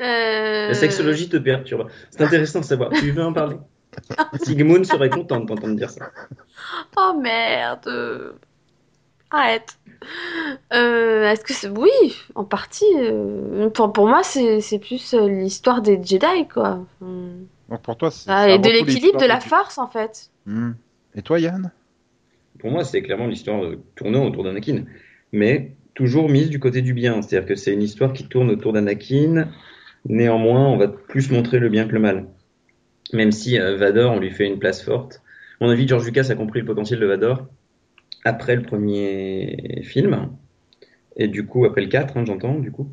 Euh, La sexologie te perturbe. C'est intéressant de savoir. Tu veux en parler? Sigmund serait content de t'entendre dire ça. Oh merde. Arrête. Euh, Est-ce que c'est... Oui, en partie. euh, Pour, pour moi, c'est plus euh, l'histoire des Jedi, quoi. Donc pour toi, c'est Ah, et de l'équilibre de la du- force, en fait. Hmm. Et toi, Yann? Pour moi, c'est clairement l'histoire tournant autour d'Anakin, mais toujours mise du côté du bien. C'est-à-dire que c'est une histoire qui tourne autour d'Anakin. Néanmoins, on va plus montrer le bien que le mal. Même si euh, Vador, on lui fait une place forte. À mon avis, George Lucas a compris le potentiel de Vador après le premier film. Et du coup, après le 4, hein, j'entends, du coup.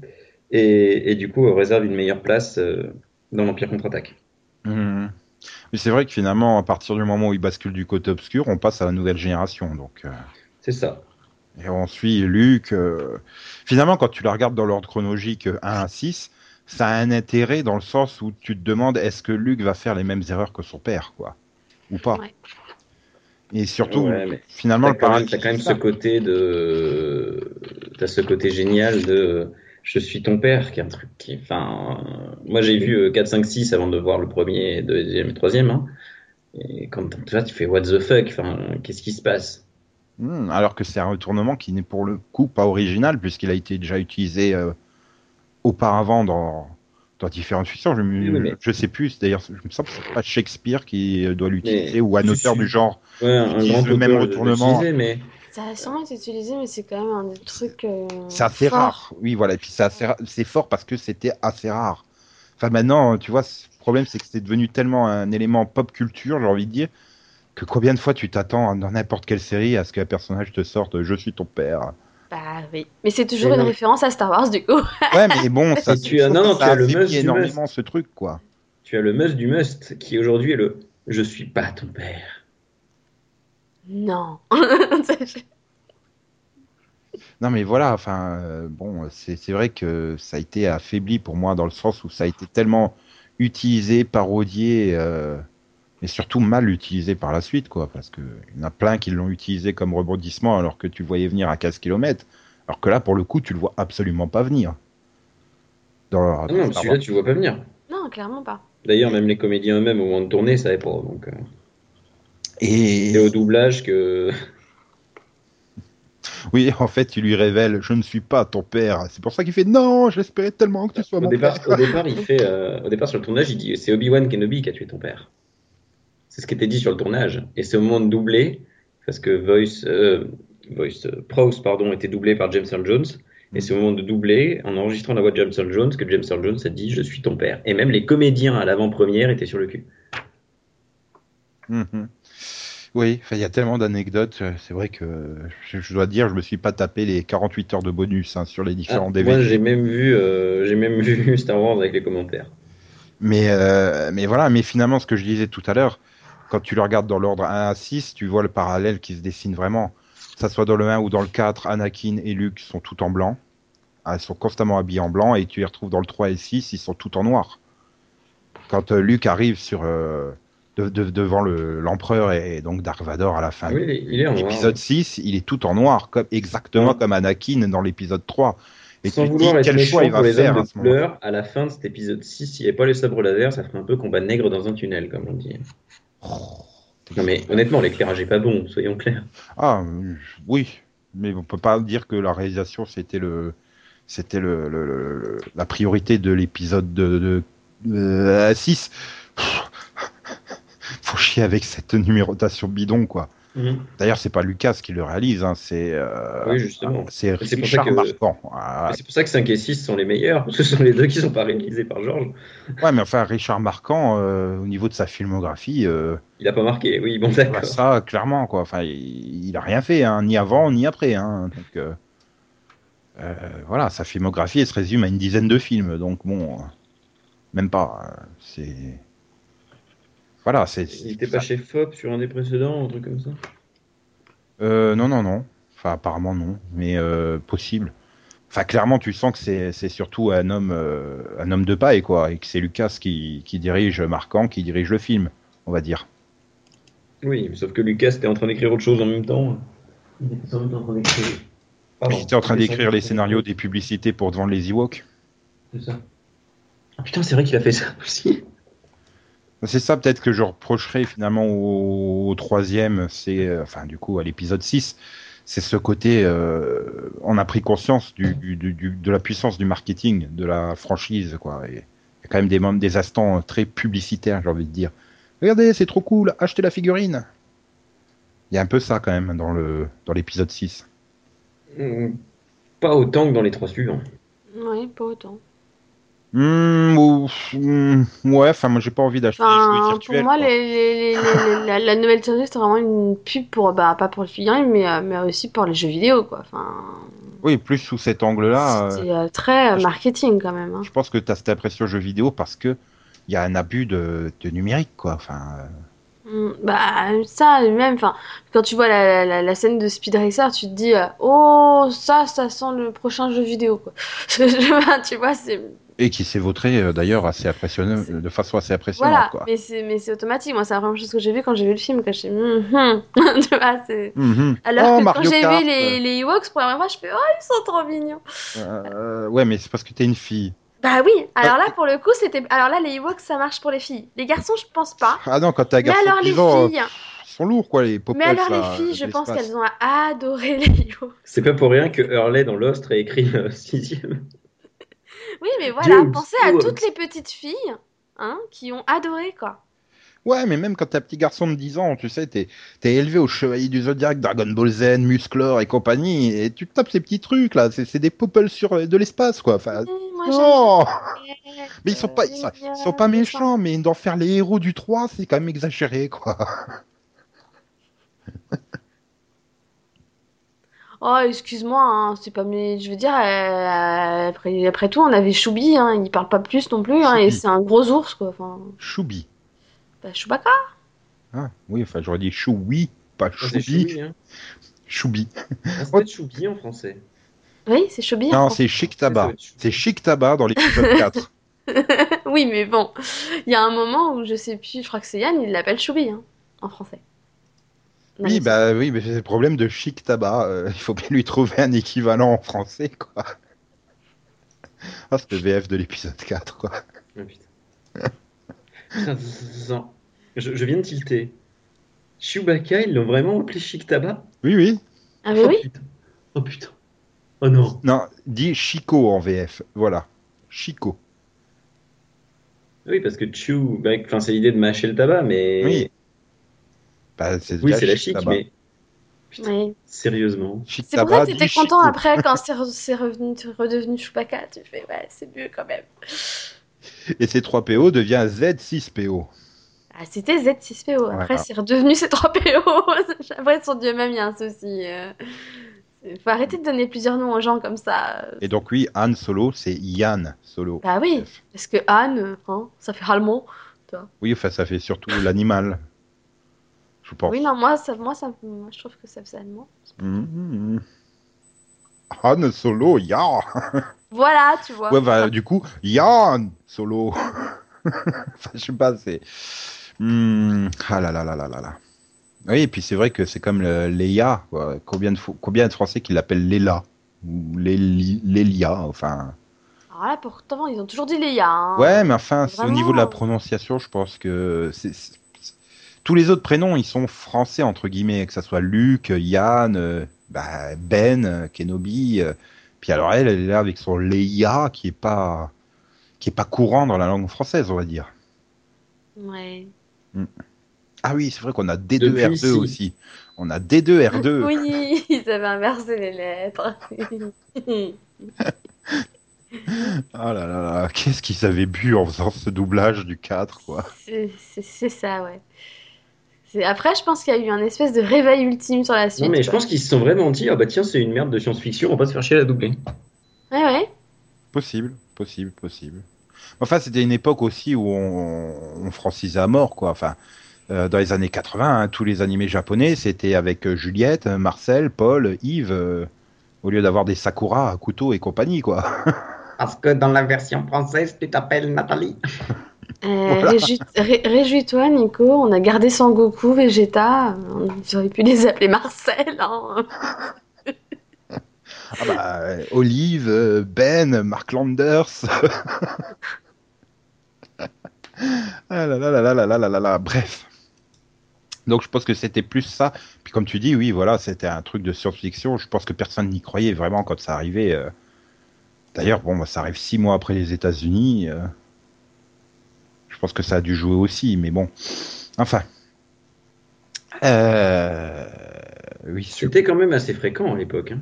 Et, et du coup, on réserve une meilleure place euh, dans l'Empire contre-attaque. Mhm. Mais c'est vrai que finalement, à partir du moment où il bascule du côté obscur, on passe à la nouvelle génération. Donc, euh, C'est ça. Et on suit Luke. euh, Finalement, quand tu la regardes dans l'ordre chronologique euh, 1 à 6, ça a un intérêt dans le sens où tu te demandes est-ce que Luke va faire les mêmes erreurs que son père, quoi, ou pas. Ouais. Et surtout, Ouais, mais finalement, le paradis. t'as quand même ce côté de, t'as ce côté génial de je suis ton père, qui est un truc qui, enfin, euh, moi j'ai vu euh, 4, 5, 6 avant de voir le premier, deuxième et troisième, hein. Et quand tu vois, tu fais what the fuck, enfin, qu'est-ce qui se passe? Hmm, alors que c'est un retournement qui n'est pour le coup pas original, puisqu'il a été déjà utilisé euh, auparavant dans, dans différentes fictions. Je, me- Oui, oui, mais- je sais plus, d'ailleurs, je me semble que c'est pas Shakespeare qui doit l'utiliser, Mais ou un auteur du genre. Ouais, un utilise le même retournement. mais Ça a sûrement été utilisé, mais c'est quand même un des trucs. euh, C'est assez rare. Oui, voilà. Et puis c'est assez ra- c'est fort parce que c'était assez rare. Enfin, maintenant, tu vois, le problème, c'est que c'est devenu tellement un élément pop culture, j'ai envie de dire, que combien de fois tu t'attends dans n'importe quelle série à ce qu'un personnage te sorte Je suis ton père. Bah oui. Mais c'est toujours Et une non. référence à Star Wars, du coup. Ouais, mais bon, ça, tu as- non, non, tu le must du énormément ce truc, quoi. Tu as le must du must qui aujourd'hui est le je suis pas ton père. Non. Non, mais voilà, enfin, euh, bon, c'est c'est vrai que ça a été affaibli pour moi dans le sens où ça a été tellement utilisé, parodié, euh, mais surtout mal utilisé par la suite, quoi, parce que il y en a plein qui l'ont utilisé comme rebondissement alors que tu le voyais venir à 15 km, alors que là, pour le coup, tu le vois absolument pas venir. Dans, Ah non, celui-là tu le vois pas venir. non, clairement pas. D'ailleurs, même les comédiens eux-mêmes au moment de tourner, ça savait pas. Donc, euh, Et c'est au doublage que. oui, en fait, il lui révèle Je ne suis pas ton père. C'est pour ça qu'il fait Non, j'espérais tellement que tu sois Au mon départ, père. au départ, il fait, euh, au départ sur le tournage, il dit c'est Obi-Wan Kenobi qui a tué ton père. C'est ce qui était dit sur le tournage. Et c'est au moment de doubler, parce que Voice, euh, Voice euh, Prowse, pardon, était doublé par James Earl Jones. Et c'est au moment de doubler, en enregistrant la voix de James Earl Jones, que James Earl Jones a dit je suis ton père. Et même les comédiens à l'avant-première étaient sur le cul. Mhm. Oui, il y a tellement d'anecdotes. euh, C'est vrai que je, je dois dire, je me suis pas tapé les 48 heures de bonus hein, sur les Ah, différents moi, DVD. j'ai même vu, euh, j'ai même vu Star Wars avec les commentaires. Mais, euh, mais voilà, mais finalement, ce que je disais tout à l'heure, quand tu le regardes dans l'ordre 1 à 6, tu vois le parallèle qui se dessine vraiment. Que ça soit dans le 1 ou dans le 4, Anakin et Luke sont tout en blanc. Ah, Ils sont constamment habillés en blanc et tu les retrouves dans le 3 et le 6, ils sont tout en noir. Quand euh, Luke arrive sur, euh, de- de- devant le- l'empereur et, donc Dark Vador à la fin oui, noir. L'épisode 6, il est tout en noir, comme, exactement Ouais. comme Anakin dans l'épisode 3. Et Sans tu te dis vouloir être quel choix il va pour les faire à de ce couleur, à la fin de cet épisode 6, s'il n'y avait pas les sabres laser, ça ferait un peu combat nègre dans un tunnel, comme on dit. Non mais honnêtement, l'éclairage est pas bon, soyons clairs. Ah, euh, oui, mais on peut pas dire que la réalisation c'était le, c'était le, la priorité de l'épisode de, de, de- 6. Faut chier avec cette numérotation bidon, quoi. D'ailleurs, c'est pas Lucas qui le réalise, hein, c'est euh, Oui, c'est ça Richard que- Marquand. Ah, C'est pour ça que 5 et 6 sont les meilleurs, parce que ce sont les deux qui sont pas réalisés par Georges. ouais, mais enfin, Richard Marquand, euh, au niveau de sa filmographie, euh, Il a pas marqué, oui, bon Bah, d'accord. ça, clairement, quoi. Enfin, il, il a rien fait, hein, ni avant, ni après. Hein. Donc, euh, euh, voilà, sa filmographie, elle se résume à une dizaine de films. Donc, bon, euh, même pas. euh, C'est. Voilà, c'est. Il était pas chez FOP sur un des précédents, un truc comme ça? Euh, non, non, non. Enfin, apparemment, non. Mais euh, possible. Enfin, clairement, tu sens que c'est c'est surtout un homme, euh, un homme de paille, quoi. Et que c'est Lucas qui, qui dirige Marquand, qui dirige le film, on va dire. Oui, mais sauf que Lucas était en train d'écrire autre chose en même temps. Il était en train d'écrire. Pardon. J'étais en train d'écrire les scénarios des publicités pour vendre les Ewoks. C'est ça. Ah putain, c'est vrai qu'il a fait ça aussi. C'est ça peut-être que je reprocherais finalement au, au troisième, c'est euh, enfin du coup à l'épisode 6, c'est ce côté, euh, on a pris conscience du, du- du- du- de la puissance du marketing, de la franchise quoi. Il y a quand même des moments, des instants très publicitaires, j'ai envie de dire. Regardez, c'est trop cool, achetez la figurine. Il y a un peu ça quand même dans le dans l'épisode 6. Hmm, Pas autant que dans les trois suivants. Oui, pas autant. Hmm, hmm, ouais, enfin moi j'ai pas envie d'acheter des Enfin, pour moi, quoi. les, les- les- les- la, la nouvelle série, c'est vraiment une pub pour, bah, pas pour le figurine, mais, euh, mais aussi pour les jeux vidéo, quoi. Enfin, Oui, plus sous cet angle-là. c'est euh, très euh, marketing quand même. hein. Je pense que tu as cette impression jeu vidéo parce que il y a un abus de, de numérique, quoi. Enfin, euh, Mm, Bah, ça, même, enfin, quand tu vois la, la, la scène de Speed Racer, tu te dis, oh, ça, ça sent le prochain jeu vidéo, quoi. tu vois, c'est. Et qui s'est vautré euh, d'ailleurs assez impressionnant, de façon assez impressionnante, Voilà, quoi. mais c'est mais c'est automatique. Moi, c'est la première chose que j'ai vu quand j'ai vu le film, que j'ai tu vois, c'est. Mhm. Alors Oh, que Mario quand j'ai vu les, les Ewoks pour la première fois, je fais, oh, ils sont trop mignons. Euh, ouais, mais c'est parce que t'es une fille. Bah oui, alors là, pour le coup, c'était. Alors là, les Ewoks, ça marche pour les filles. Les garçons, je pense pas. Ah non, quand t'as un Mais garçon alors, les vivant, euh, filles. ils sont lourds, quoi, les. Mais alors, là, les filles, je pense qu'elles ont adoré les Ewoks. C'est pas pour rien que Hurley dans Lost a écrit euh, sixième. Oui, mais voilà, pensez à toutes les petites filles hein, qui ont adoré, quoi. Ouais, mais même quand t'es un petit garçon de 10 ans, tu sais, t'es es élevé au Chevalier du Zodiac, Dragon Ball Z, Musclor et compagnie, et tu te tapes ces petits trucs là, c'est des popples sur de l'espace quoi. Enfin, non Mais ils sont pas, ils sont, ils sont pas méchants, mais d'en faire les héros du 3, c'est quand même exagéré quoi. Oh, excuse-moi, hein, c'est pas mais je veux dire euh, après après tout, on avait Choubi hein, il parle pas plus non plus hein, et Choubi. c'est un gros ours quoi. Enfin, Choubi. bah, Chewbacca. Ah, oui, enfin j'aurais dit choui, pas Ah, c'est choubi, Choubi, hein. choubi. Ah, Choubi en français. Oui, c'est Choubi. Non, c'est Chic Tabac. Choubi. C'est Chic Tabac dans l'épisode 4. Oui, mais bon, il y a un moment où je sais plus, je crois que c'est Yann, il l'appelle Choubi hein, en français. Oui, mais bah oui, mais c'est le problème de Chic Tabac. euh, il faut bien lui trouver un équivalent en français, quoi. Ah, c'est le VF de l'épisode 4, quoi. Ah, putain. Je, je viens de tilter. Chewbacca, ils l'ont vraiment appelé Chic Tabac? Oui, oui. Ah mais oh, oui. putain. Oh putain. Oh non. Non, dit Chico en VF. Voilà. Chico. Oui, parce que chew, bah, enfin, c'est l'idée de mâcher le tabac, mais. Oui. Bah, c'est Oui, c'est la Chic Tabac. mais. Putain, Oui. sérieusement. Chic C'est pour ça que t'étais content Chico. après quand c'est re- c'est revenu, redevenu Chewbacca. Tu fais ouais, c'est mieux quand même. Et C3PO devient Z6PO. Ah, c'était Z6PO. Après, Voilà. c'est redevenu C3PO. Après, son dieu même, il y a un souci. euh. Faut arrêter de donner plusieurs noms aux gens comme ça. Et donc, oui, Han Solo, c'est Yann Solo. Bah oui, parce que Anne, euh, hein, ça fait allemand. Oui, enfin, ça fait surtout l'animal. Je pense. Oui, non, moi, ça, moi, ça, moi, je trouve que ça faisait allemand. Mhm. Han Solo, ya Voilà, tu vois. Ouais, bah, du coup, Yann Solo. enfin, je sais pas, c'est. Hmm, Ah là là là là là là. Oui, et puis c'est vrai que c'est comme le Léa. quoi. Combien de, combien de Français qui l'appellent Léla Ou Léli- Lélia, enfin. Alors là, pourtant, ils ont toujours dit Léa. hein. Ouais, mais enfin, c'est au niveau de la prononciation, je pense que. c'est- c'est- Tous les autres prénoms, ils sont français, entre guillemets, que ça soit Luc, Yann, euh, bah, Ben, euh, Kenobi. euh. Puis alors, elle, elle est là avec son Léa, qui est pas qui est pas courant dans la langue française, on va dire. Ouais. Ah oui, c'est vrai qu'on a D2, Depuis R2 ici. aussi. On a D2, R2. Oui, ils avaient inversé les lettres. Ah là là là, qu'est-ce qu'ils avaient bu en faisant ce doublage du 4, quoi. C'est ça, ouais. C'est- Après, je pense qu'il y a eu un espèce de réveil ultime sur la suite. Non, mais je quoi. pense qu'ils se sont vraiment dit, ah bah tiens, c'est une merde de science-fiction, on va se faire chier à la doubler. Ouais, ouais. Possible, possible, possible. Enfin, c'était une époque aussi où on, on francisait à mort, quoi. Enfin, euh, dans les années 80, hein, tous les animés japonais, c'était avec euh, Juliette, Marcel, Paul, Yves, euh, au lieu d'avoir des Sakura, couteau et compagnie, quoi. Parce que dans la version française, tu t'appelles Nathalie. Euh, réjouis- Réjouis-toi, Nico. On a gardé Sangoku, Vegeta. On aurait pu les appeler Marcel. Hein. Ah bah, euh, Olive, euh, Ben, Mark Landers. ah là là là là là là là là là, bref. Donc je pense que c'était plus ça. Puis comme tu dis, oui, voilà, c'était un truc de science-fiction. Je pense que personne n'y croyait vraiment quand ça arrivait. euh. D'ailleurs, bon, bah, ça arrive six mois après les États-Unis. Je pense que ça a dû jouer aussi, mais bon. Enfin. Euh... Oui. C'était quand même assez fréquent à l'époque. hein.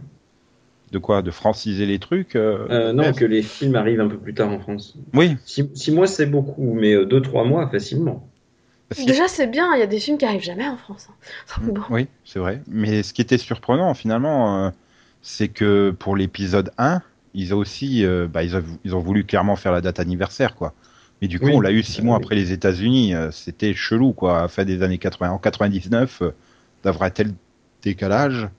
De quoi? De franciser les trucs euh, Euh, non, que les films arrivent un peu plus tard en France. Oui. Six, six mois, c'est beaucoup, mais deux, trois mois, facilement. Déjà, c'est bien. Il y a des films qui arrivent jamais en France. hein. Mm, Bon. Oui, c'est vrai. Mais ce qui était surprenant finalement, euh, c'est que pour l'épisode 1, ils ont aussi, euh, bah, ils, ont, ils ont voulu clairement faire la date anniversaire, quoi. Mais du coup, Oui. on l'a eu six mois oui. après les États-Unis. euh, C'était chelou, quoi. À la fin des années 80, en 99, euh, d'avoir un tel décalage?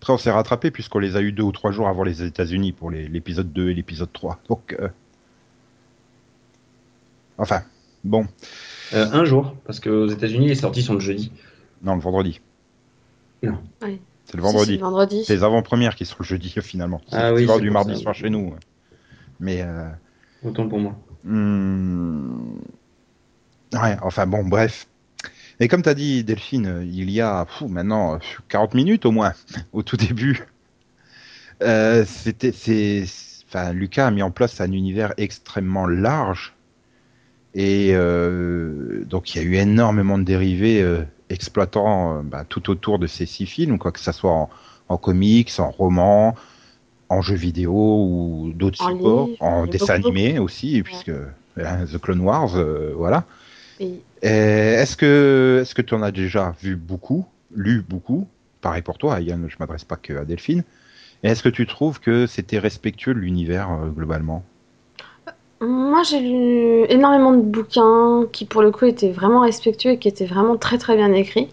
Après, on s'est rattrapé puisqu'on les a eu deux ou trois jours avant les États-Unis pour les- l'épisode 2 et l'épisode 3. Donc, euh, enfin, bon, Euh, un jour, parce qu'aux États-Unis, les sorties sont le jeudi. non, le vendredi. Non. Oui. C'est le vendredi. c'est le vendredi. C'est les avant-premières qui sont le jeudi finalement. C'est Ah oui, c'est du mardi ça. soir chez nous. Mais euh, Autant pour moi. Hmm, ouais, enfin bon, bref. Et comme tu as dit, Delphine, il y a pfou, maintenant euh, 40 minutes au moins, au tout début. Euh, c'était, c'est, enfin, Lucas a mis en place un univers extrêmement large Et euh, donc il y a eu énormément de dérivés euh, exploitant bah, tout autour de ces six films, quoi que ça soit en, en comics, en romans, en jeux vidéo ou d'autres supports, livre, en dessin beaucoup, animé aussi, puisque hein, The Clone Wars, euh, voilà. Est-ce que est-ce que tu en as déjà vu beaucoup, lu beaucoup? Pareil pour toi, Yann, je m'adresse pas que à Delphine. Et est-ce que tu trouves que c'était respectueux de l'univers euh, globalement? Moi, j'ai lu énormément de bouquins qui, pour le coup, étaient vraiment respectueux et qui étaient vraiment très très bien écrits.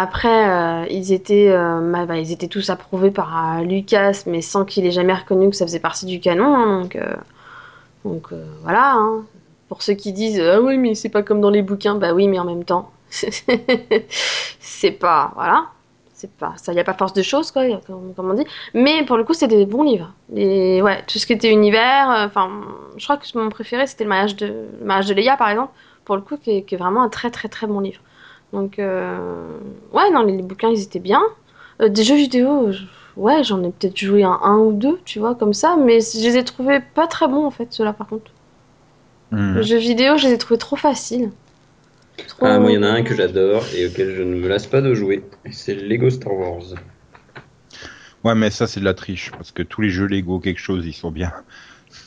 Après, euh, ils étaient, euh, bah, ils étaient tous approuvés par euh, Lucas, mais sans qu'il ait jamais reconnu que ça faisait partie du canon. hein, donc, donc voilà. hein. Pour ceux qui disent ah oui, mais c'est pas comme dans les bouquins, bah oui, mais en même temps, c'est pas, voilà, c'est pas, ça y a pas force de choses quoi, comme, on dit. Mais pour le coup, c'était des bons livres. Et ouais, tout ce qui était univers, enfin, je crois que mon préféré c'était le mariage de, le mariage de par exemple, pour le coup, qui qui est vraiment un très très très bon livre. Donc, euh, ouais, non, les, les bouquins ils étaient bien. Euh, des jeux vidéo, je- ouais, j'en ai peut-être joué un, un ou deux, tu vois, comme ça, mais je les ai trouvés pas très bons en fait, ceux-là par contre. Hmm. Les jeux vidéo, je les ai trouvés trop faciles. Trop- Ah, moi, il y en a un que j'adore et auquel je ne me lasse pas de jouer. C'est Lego Star Wars. Ouais, mais ça c'est de la triche parce que tous les jeux Lego quelque chose, ils sont bien.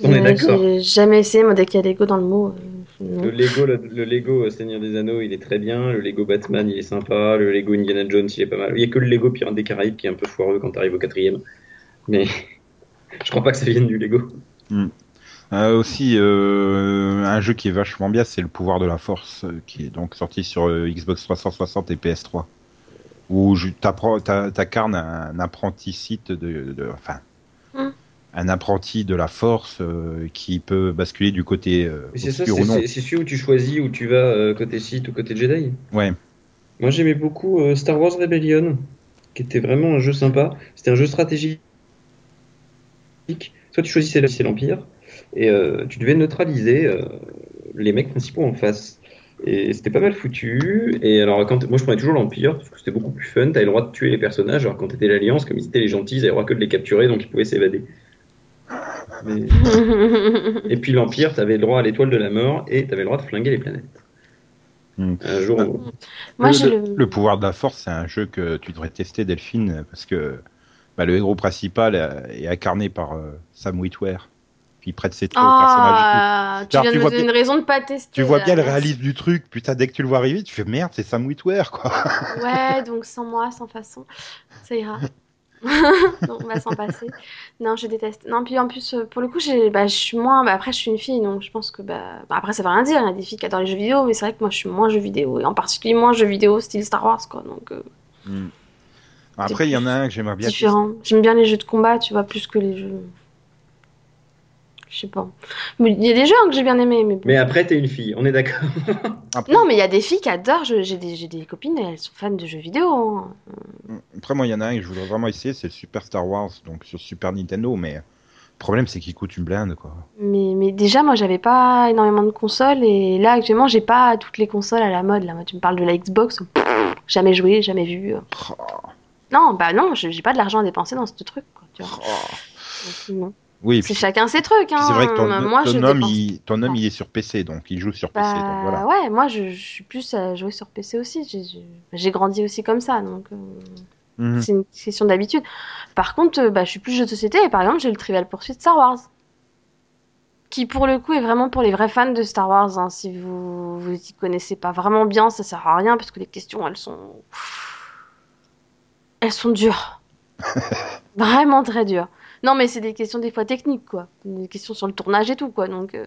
On est d'accord. J'ai jamais essayé, moi, dès qu'il y a Lego dans le mot. euh. Le Lego, le, le Lego euh, Seigneur des Anneaux, il est très bien. Le Lego Batman, il est sympa. Le Lego Indiana Jones, il est pas mal. Il y a que le Lego Pirates des Caraïbes qui est un peu foireux quand t'arrives au quatrième. Mais je crois pas que ça vienne du Lego. Euh, aussi, euh, un jeu qui est vachement bien, c'est le pouvoir de la force, qui est donc sorti sur euh, Xbox 360 et PS3, où t'a- t'incarnes un apprenti site de, de- enfin, Hmm. Un apprenti de la force euh, qui peut basculer du côté euh, c'est ça, c'est c'est- celui où tu choisis où tu vas euh, côté Sith ou côté Jedi. Ouais. Moi, j'aimais beaucoup euh, Star Wars Rebellion, qui était vraiment un jeu sympa. C'était un jeu stratégique. Soit tu choisissais l'Empire, et tu devais neutraliser les mecs principaux en face. Et c'était pas mal foutu. Et alors, quand moi, je prenais toujours l'Empire, parce que c'était beaucoup plus fun. T'avais le droit de tuer les personnages, alors quand t'étais l'Alliance, comme ils étaient les gentils, ils avaient le droit que de les capturer, donc ils pouvaient s'évader. Mais- Et puis l'Empire, t'avais le droit à l'étoile de la mort, et t'avais le droit de flinguer les planètes. Un jour, on- Moi, le, le- pouvoir de la force, c'est un jeu que tu devrais tester, Delphine, parce que bah, le héros principal est incarné par euh, Sam Witwer. Puis il prête ses trucs au personnage. Ah, tu Alors, viens tu de me vois donner bien- une raison de pas tester. Tu vois là, bien le réalisme du truc, putain, dès que tu le vois arriver, tu fais merde, c'est Sam Witwer, quoi. Ouais, donc sans moi, sans façon, ça ira. Donc, on va s'en passer. Non, je déteste. Non, puis en plus, euh, pour le coup, bah, je suis moins. Bah, après, je suis une fille, donc je pense que. Bah, bah, après, ça veut rien dire. Il y a des filles qui adorent les jeux vidéo, mais c'est vrai que moi, je suis moins jeux vidéo. Et en particulier, moins jeux vidéo style Star Wars, quoi. Donc, euh, Après, il y en a un que j'aimerais bien différent. J'aime bien les jeux de combat, tu vois, plus que les jeux. Je sais pas. Mais il y a des jeux hein, que j'ai bien aimés, mais. Mais après, t'es une fille, on est d'accord. Non, mais il y a des filles qui adorent. J'ai des, des copines, elles sont fans de jeux vidéo. hein. après, moi, il y en a un que je voudrais vraiment essayer, c'est le Super Star Wars, donc sur Super Nintendo, mais le problème, c'est qu'il coûte une blinde, quoi. Mais, mais déjà, moi, j'avais pas énormément de consoles et là, actuellement, j'ai pas toutes les consoles à la mode. Là, moi, tu me parles de la Xbox, pff, jamais joué, jamais vu. Oh, Non, bah non, j'ai j'ai pas de l'argent à dépenser dans ce truc, quoi, tu vois. oh. Donc, non. Oui, C'est puis, chacun ses trucs, hein. c'est vrai que ton, moi, je ton homme, dépense- il, ton homme, il est sur PC, donc il joue sur PC, donc Bah voilà. ouais, moi, je, je suis plus à jouer sur PC aussi. J'ai- grandi aussi comme ça, donc euh, Mhm. c'est une question d'habitude. Par contre, euh, bah, je suis plus jeu de société et par exemple, j'ai le Trivial Pursuit Star Wars. Qui pour le coup est vraiment pour les vrais fans de Star Wars. hein. Si vous vous y connaissez pas vraiment bien, ça sert à rien parce que les questions elles sont elles sont dures, vraiment très dures. Non mais c'est des questions des fois techniques quoi, des questions sur le tournage et tout quoi. Donc euh,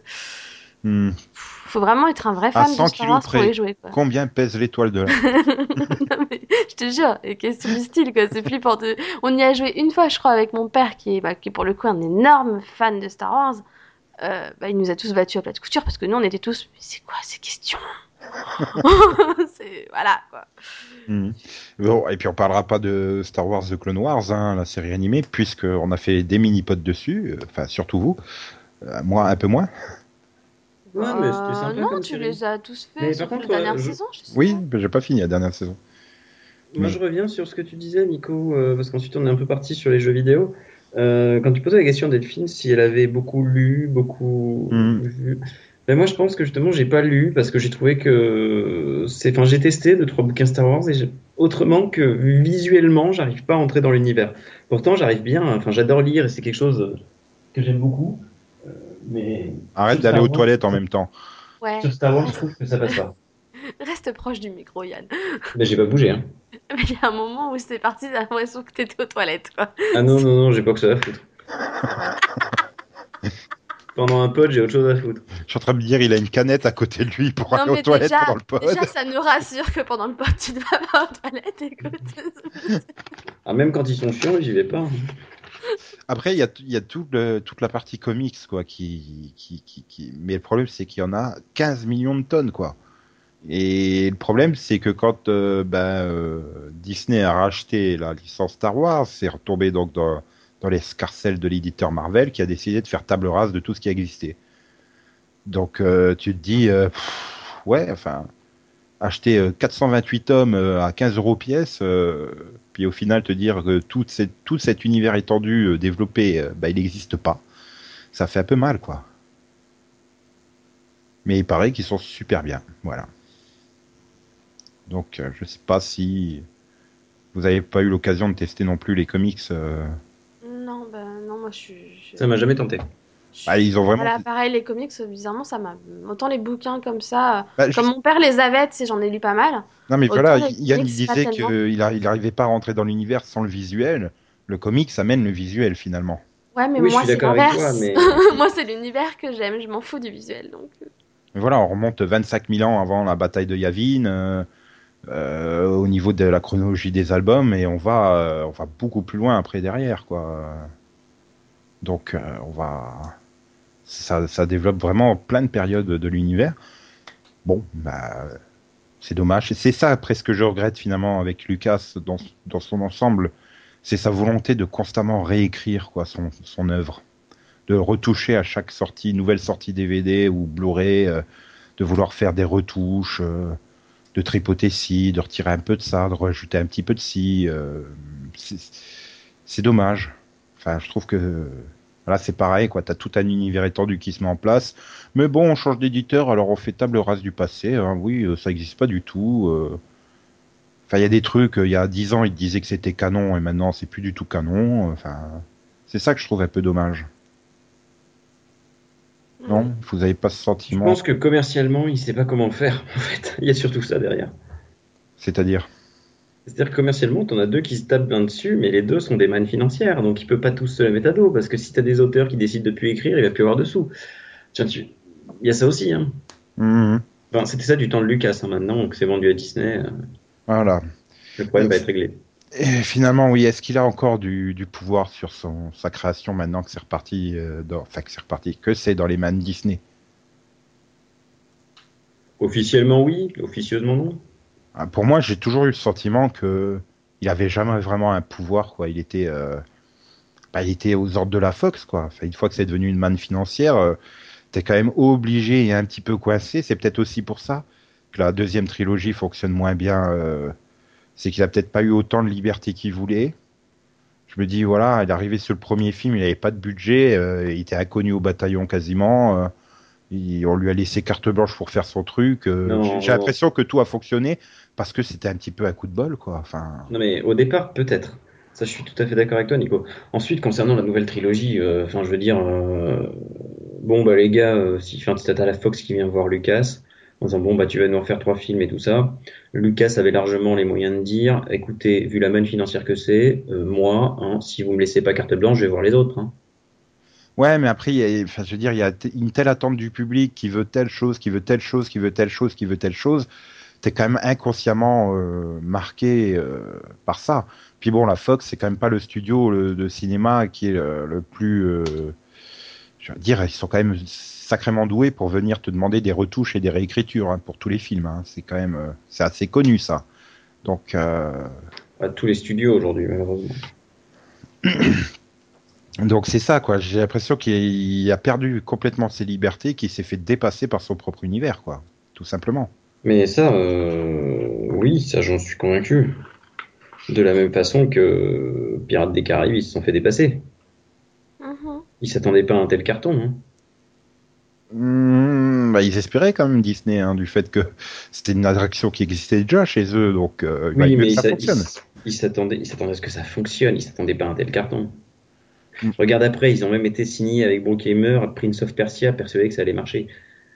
Hmm. faut vraiment être un vrai fan de 100 Star Wars pour près. les jouer quoi. Combien pèse l'étoile de la... Je te jure, les questions du style, quoi, c'est flippant. de- On y a joué une fois, je crois, avec mon père, qui est, bah, qui est pour le coup un énorme fan de Star Wars. Euh, bah, il nous a tous battus à plat de couture parce que nous, on était tous, mais c'est quoi ces questions? C'est voilà quoi. Mhm. Bon, et puis on parlera pas de Star Wars The Clone Wars, hein, la série animée, puisqu'on a fait des mini-pods dessus, euh, enfin surtout vous, Euh, moi un peu moins. Ouais, mais c'était sympa Euh, non, comme tu série. les as tous faits Mais sur par la contre, dernière euh, je- saison. je sais Oui, j'ai pas fini la dernière saison. Moi, Mais- je reviens sur ce que tu disais, Nico, euh, parce qu'ensuite on est un peu parti sur les jeux vidéo. Euh, quand tu posais la question à Delphine si elle avait beaucoup lu, beaucoup Mhm. vu, Ben moi, je pense que justement, j'ai pas lu parce que j'ai trouvé que c'est. Enfin, j'ai testé deux trois bouquins Star Wars et j'ai- autrement que visuellement, j'arrive pas à entrer dans l'univers. Pourtant, j'arrive bien. Enfin, j'adore lire et c'est quelque chose que j'aime beaucoup. Euh, mais Arrête d'aller aux toilettes en même temps. Ouais, sur Star Wars, je trouve que ça passe pas. reste proche du micro, Yann. Mais j'ai pas bougé. Hein. Mais il y a un moment où c'est parti, j'ai l'impression que t'étais aux toilettes, quoi. Ah non non non, j'ai pas que ça à foutre. Pendant un pod, j'ai autre chose à foutre. Je suis en train de me dire, il a une canette à côté de lui pour Non, aller aux toilettes pendant le pod. Déjà, ça nous rassure que pendant le pod, tu ne vas pas aux toilettes, écoute. Ah, même quand ils sont chiants, j'y vais pas. hein. Après, il y a, il y a tout le- toute la partie comics, quoi, qui, qui, qui, qui- mais le problème, c'est qu'il y en a 15 millions de tonnes, quoi. Et le problème, c'est que quand euh, ben, euh, Disney a racheté la licence Star Wars, c'est retombé donc dans, dans l'escarcelle de l'éditeur Marvel qui a décidé de faire table rase de tout ce qui existait. Donc, euh, tu te dis, euh, ouais, enfin, acheter euh, 428 tomes euh, à 15 euros pièce, puis au final te dire que tout, tout cet univers étendu développé, bah, il n'existe pas, ça fait un peu mal, quoi. Mais il paraît qu'ils sont super bien, voilà. Donc, je sais pas si vous n'avez pas eu l'occasion de tester non plus les comics. euh. Non, bah non, moi je suis. je- Ça m'a jamais tenté. Ah, ils ont vraiment. Voilà, pareil, les comics, bizarrement, ça m'a. Autant les bouquins comme ça. Bah, je- Comme mon père les avait, tu sais, j'en ai lu pas mal. Non, mais Autant voilà, Yann il disait tellement. qu'il n'arrivait pas à rentrer dans l'univers sans le visuel. Le comics amène le visuel finalement. Ouais, mais Oui, moi c'est l'inverse. mais- moi c'est l'univers que j'aime, je m'en fous du visuel. Donc... Mais voilà, on remonte 25 000 ans avant la bataille de Yavin, euh, euh, au niveau de la chronologie des albums, et on va, euh, on va beaucoup plus loin après derrière, quoi. Donc, euh, on va, ça, ça développe vraiment plein de périodes de l'univers. Bon, bah, c'est dommage. C'est ça ce que je regrette finalement avec Lucas dans, dans son ensemble, c'est sa volonté de constamment réécrire quoi son, son œuvre de retoucher à chaque sortie, nouvelle sortie DVD ou Blu-ray, euh, de vouloir faire des retouches, euh, de tripoter ci, de retirer un peu de ça, de rajouter un petit peu de ci. euh, c'est dommage. Enfin, je trouve que là, c'est pareil, quoi. T'as tout un univers étendu qui se met en place. Mais bon, on change d'éditeur, alors on fait table rase du passé. hein. Oui, euh, ça n'existe pas du tout. euh. Enfin, il y a des trucs, euh, il y a 10 ans, ils disaient que c'était canon, et maintenant, c'est plus du tout canon. Enfin, c'est ça que je trouve un peu dommage. Non, vous avez pas ce Je sentiment, pense que commercialement, il sait pas comment le faire. En fait, il y a surtout ça derrière. c'est-à-dire? C'est-à-dire que commercialement, t'en as deux qui se tapent bien dessus, mais les deux sont des mannes financières, donc il peut pas tous se la mettre à dos, parce que si t'as des auteurs qui décident de plus écrire, il va plus avoir de sous. Tiens, tu... il y a ça aussi, hein. Enfin, c'était ça du temps de Lucas, hein, maintenant, que c'est vendu à Disney, euh, Voilà. le problème va être réglé. Et finalement, oui, est-ce qu'il a encore du, du pouvoir sur son, sa création maintenant que c'est reparti, euh, dans, enfin que c'est reparti, que c'est dans les mains de Disney? Officiellement, oui, officieusement, non. Ah, Pour moi, j'ai toujours eu le sentiment que il avait jamais vraiment un pouvoir, quoi. Il était, euh, bah, il était aux ordres de la Fox, quoi. Enfin, une fois que c'est devenu une manne financière, euh, t'es quand même obligé et un petit peu coincé. C'est peut-être aussi pour ça que la deuxième trilogie fonctionne moins bien. euh, c'est qu'il a peut-être pas eu autant de liberté qu'il voulait. Je me dis, voilà, il est arrivé sur le premier film, il avait pas de budget, euh, il était inconnu au bataillon quasiment. il- on lui a laissé carte blanche pour faire son truc. J'ai l'impression que tout a fonctionné parce que c'était un petit peu un coup de bol, quoi. Enfin, Non, mais au départ, peut-être. Ça, je suis tout à fait d'accord avec toi, Nico. Ensuite, concernant la nouvelle trilogie, euh, enfin, je veux dire, euh, bon, bah, les gars, euh, si, enfin, t'as la Fox qui vient voir Lucas, en disant, bon, bah, tu vas nous en faire trois films et tout ça. Lucas avait largement les moyens de dire, écoutez, vu la manne financière que c'est, euh, moi, hein, si vous me laissez pas carte blanche, je vais voir les autres, hein. ouais, mais après, il y a, enfin, je veux dire, il y a une telle attente du public qui veut telle chose, qui veut telle chose, qui veut telle chose, qui veut telle chose. T'es quand même inconsciemment euh, marqué euh, par ça. Puis bon, la Fox, c'est quand même pas le studio le- de cinéma qui est le, le plus. euh, je veux dire, ils sont quand même sacrément doués pour venir te demander des retouches et des réécritures hein, pour tous les films. hein. C'est quand même, c'est assez connu ça. Donc, À tous les studios aujourd'hui, malheureusement. donc c'est ça quoi. J'ai l'impression qu'il a perdu complètement ses libertés, qu'il s'est fait dépasser par son propre univers, quoi. Tout simplement. Mais ça, euh, oui, ça j'en suis convaincu. De la même façon que Pirates des Caraïbes, ils se sont fait dépasser. Mhm. Ils s'attendaient pas à un tel carton. Hein. Mmh, Bah, ils espéraient quand même Disney hein, du fait que c'était une attraction qui existait déjà chez eux, donc euh, Oui, mais ils ça s'a- fonctionne. ils- ils s'attendaient ils s'attendaient à ce que ça fonctionne, ils s'attendaient pas à un tel carton. Mm. Regarde après, ils ont même été signés avec Bruckheimer, Prince of Persia, persuadés que ça allait marcher.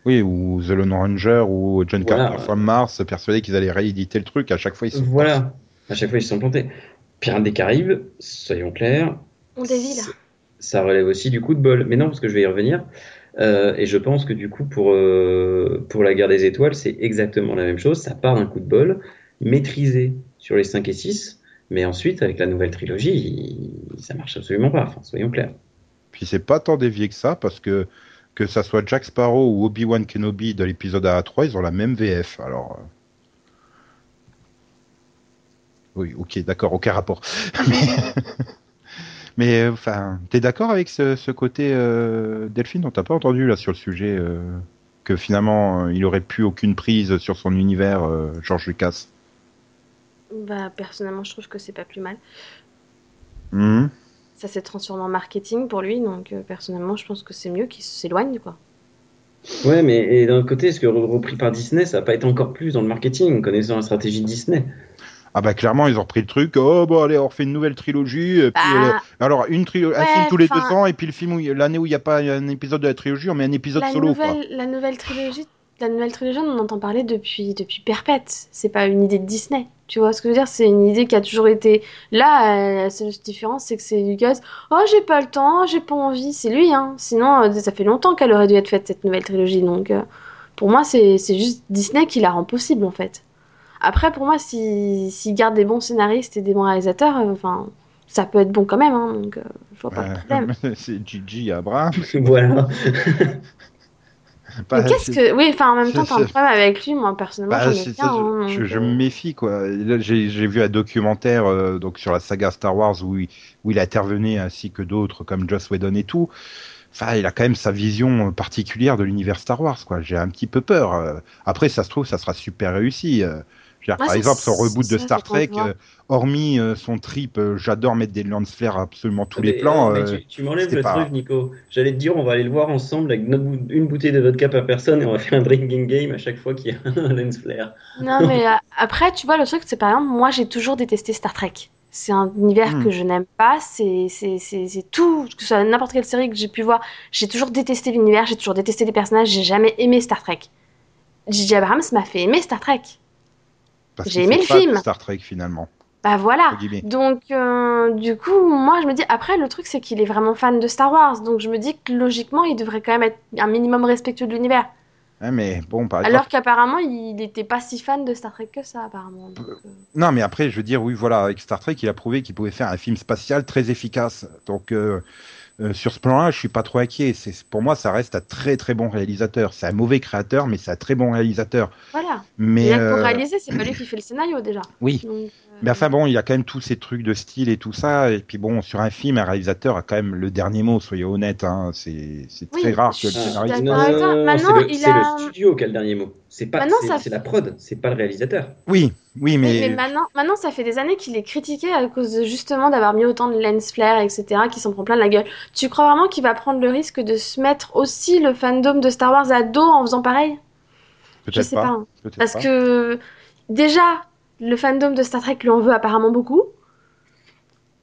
Oui, ou The Lone Ranger ou John Voilà. Carter from Mars, persuadés qu'ils allaient rééditer le truc. À chaque fois, ils sont. Voilà, à chaque fois ils se sont plantés. Pirates des Caraïbes, soyons clairs, On dévie là. ça- ça relève aussi du coup de bol. Mais non, parce que je vais y revenir. Euh, et je pense que du coup, pour, euh, pour la guerre des étoiles, c'est exactement la même chose. Ça part d'un coup de bol, maîtrisé sur les 5 et 6. Mais ensuite, avec la nouvelle trilogie, il- ça marche absolument pas. Enfin, soyons clairs. Puis c'est pas tant dévié que ça, parce que que ça soit Jack Sparrow ou Obi-Wan Kenobi de l'épisode A3, ils ont la même VF. Alors. euh. Oui, ok, d'accord, aucun rapport. Mais, mais euh, enfin, t'es d'accord avec ce, ce côté euh, Delphine On t'a pas entendu là sur le sujet euh, que finalement il aurait plus aucune prise sur son univers, euh, George Lucas? Bah, personnellement, je trouve que c'est pas plus mal. Mhm. Ça s'est transformé en marketing pour lui, donc euh, personnellement, je pense que c'est mieux qu'il s'éloigne, quoi. Ouais, mais d'un autre côté, est-ce que re- repris par Disney, ça va pas être encore plus dans le marketing, connaissant la stratégie de Disney? Ah bah clairement ils ont repris le truc. Oh bon allez on refait une nouvelle trilogie. et puis, euh, Bah, alors une trilo- un film tous les deux ans et puis le film l'année où il n'y a pas un épisode de la trilogie on met un épisode la solo quoi. la nouvelle trilogie, la nouvelle trilogie, on en entend parler depuis, depuis perpète. C'est pas une idée de Disney. Tu vois ce que je veux dire? C'est une idée qui a toujours été là. euh, la seule différence, c'est que c'est Lucas. Oh, j'ai pas le temps, j'ai pas envie. C'est lui, hein. Sinon, euh, ça fait longtemps qu'elle aurait dû être faite cette nouvelle trilogie. Donc, euh, pour moi, c'est c'est juste Disney qui la rend possible, en fait. Après, pour moi, si s'ils gardent des bons scénaristes et des bons réalisateurs, euh, enfin, ça peut être bon quand même. Hein, donc, euh, je vois pas de problème. C'est Gigi Abraham. Voilà. Bah, qu'est-ce que. Oui, enfin, en même temps, t'as un problème avec lui, moi, personnellement, bah, bien. c'est- hein, je, je euh, me méfie quoi. J'ai vu un documentaire euh, donc sur la saga Star Wars où il, où il intervenait ainsi que d'autres comme Joss Whedon et tout. Enfin, il a quand même sa vision euh, particulière de l'univers Star Wars quoi. J'ai un petit peu peur. Après, ça se trouve, ça sera super réussi. Je veux dire, Ouais, par exemple, son reboot de Star Trek, euh, hormis euh, son trip, euh, j'adore mettre des lance flares à absolument tous Mais, les plans. mais tu, tu m'enlèves le pas- truc, Nico. J'allais te dire, on va aller le voir ensemble avec notre une bouteille de vodka par personne et on va faire un drinking game à chaque fois qu'il y a un lens flare. Non, mais euh, après, tu vois, le truc, c'est par exemple, moi, j'ai toujours détesté Star Trek. C'est un univers Hmm. que je n'aime pas. C'est tout, que ce soit n'importe quelle série que j'ai pu voir. J'ai toujours détesté l'univers, j'ai toujours détesté les personnages, j'ai jamais aimé Star Trek. J.J. Abrams m'a fait aimer Star Trek. J'ai aimé le film. Star Trek finalement. Bah voilà. Donc, euh, du coup, moi, je me dis, après, le truc, c'est qu'il est vraiment fan de Star Wars. Donc, je me dis que logiquement, il devrait quand même être un minimum respectueux de l'univers. Ouais, mais bon, par. Alors qu'apparemment, il n'était pas si fan de Star Trek que ça, apparemment. Donc, euh, Non, mais après, je veux dire, oui, voilà, avec Star Trek, il a prouvé qu'il pouvait faire un film spatial très efficace. Donc, euh, euh, sur ce plan-là, je suis pas trop inquiet. C'est, pour moi, ça reste un très très bon réalisateur. C'est un mauvais créateur, mais c'est un très bon réalisateur. voilà. Mais, Et là, pour euh, réaliser, c'est pas lui qui fait le scénario déjà. oui. Donc, euh, Mais enfin bon, il y a quand même tous ces trucs de style et tout ça. Et puis bon, sur un film, un réalisateur a quand même le dernier mot, soyez honnête. Hein. C'est, c'est Oui, très rare je que le scénariste. avec toi. Maintenant, c'est le, il c'est a- le studio qui a le dernier mot. C'est pas, Maintenant, c'est, ça c'est fait- la prod, c'est pas le réalisateur. Oui, oui, oui, mais, mais maintenant, maintenant, ça fait des années qu'il est critiqué à cause de justement d'avoir mis autant de lens flare, etc., qui s'en prend plein la gueule. Tu crois vraiment qu'il va prendre le risque de se mettre aussi le fandom de Star Wars à dos en faisant pareil? Je peut-être sais pas. pas. hein. peut-être Parce pas. que déjà, le fandom de Star Trek lui en veut apparemment beaucoup.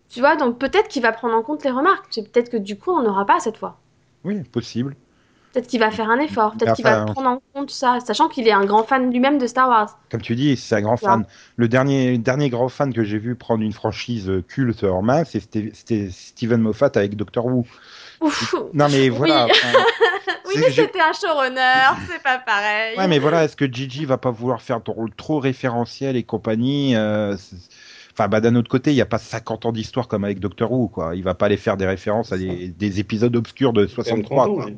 Tu vois, donc peut-être qu'il va prendre en compte les remarques. Peut-être que du coup, on n'aura pas cette fois. Oui, possible. Peut-être qu'il va faire un effort. Peut-être qu'il va prendre en compte ça, sachant qu'il est un grand fan lui-même de Star Wars. Comme tu dis, c'est un grand fan. Le dernier, dernier grand fan que j'ai vu prendre une franchise euh, culte en main, c'est- c'était c'était Steven Moffat avec Doctor Who. Ouf. Non mais voilà. Oui. enfin, Oui, mais c'était un showrunner, c'est pas pareil. Ouais, mais voilà, est-ce que Gigi va pas vouloir faire ton rôle trop référentiel et compagnie euh, Enfin, bah, d'un autre côté, il n'y a pas 50 ans d'histoire comme avec Doctor Who, quoi. Il va pas aller faire des références à des, des épisodes obscurs de C'est quand même 63, 30 ans, quoi. ouais.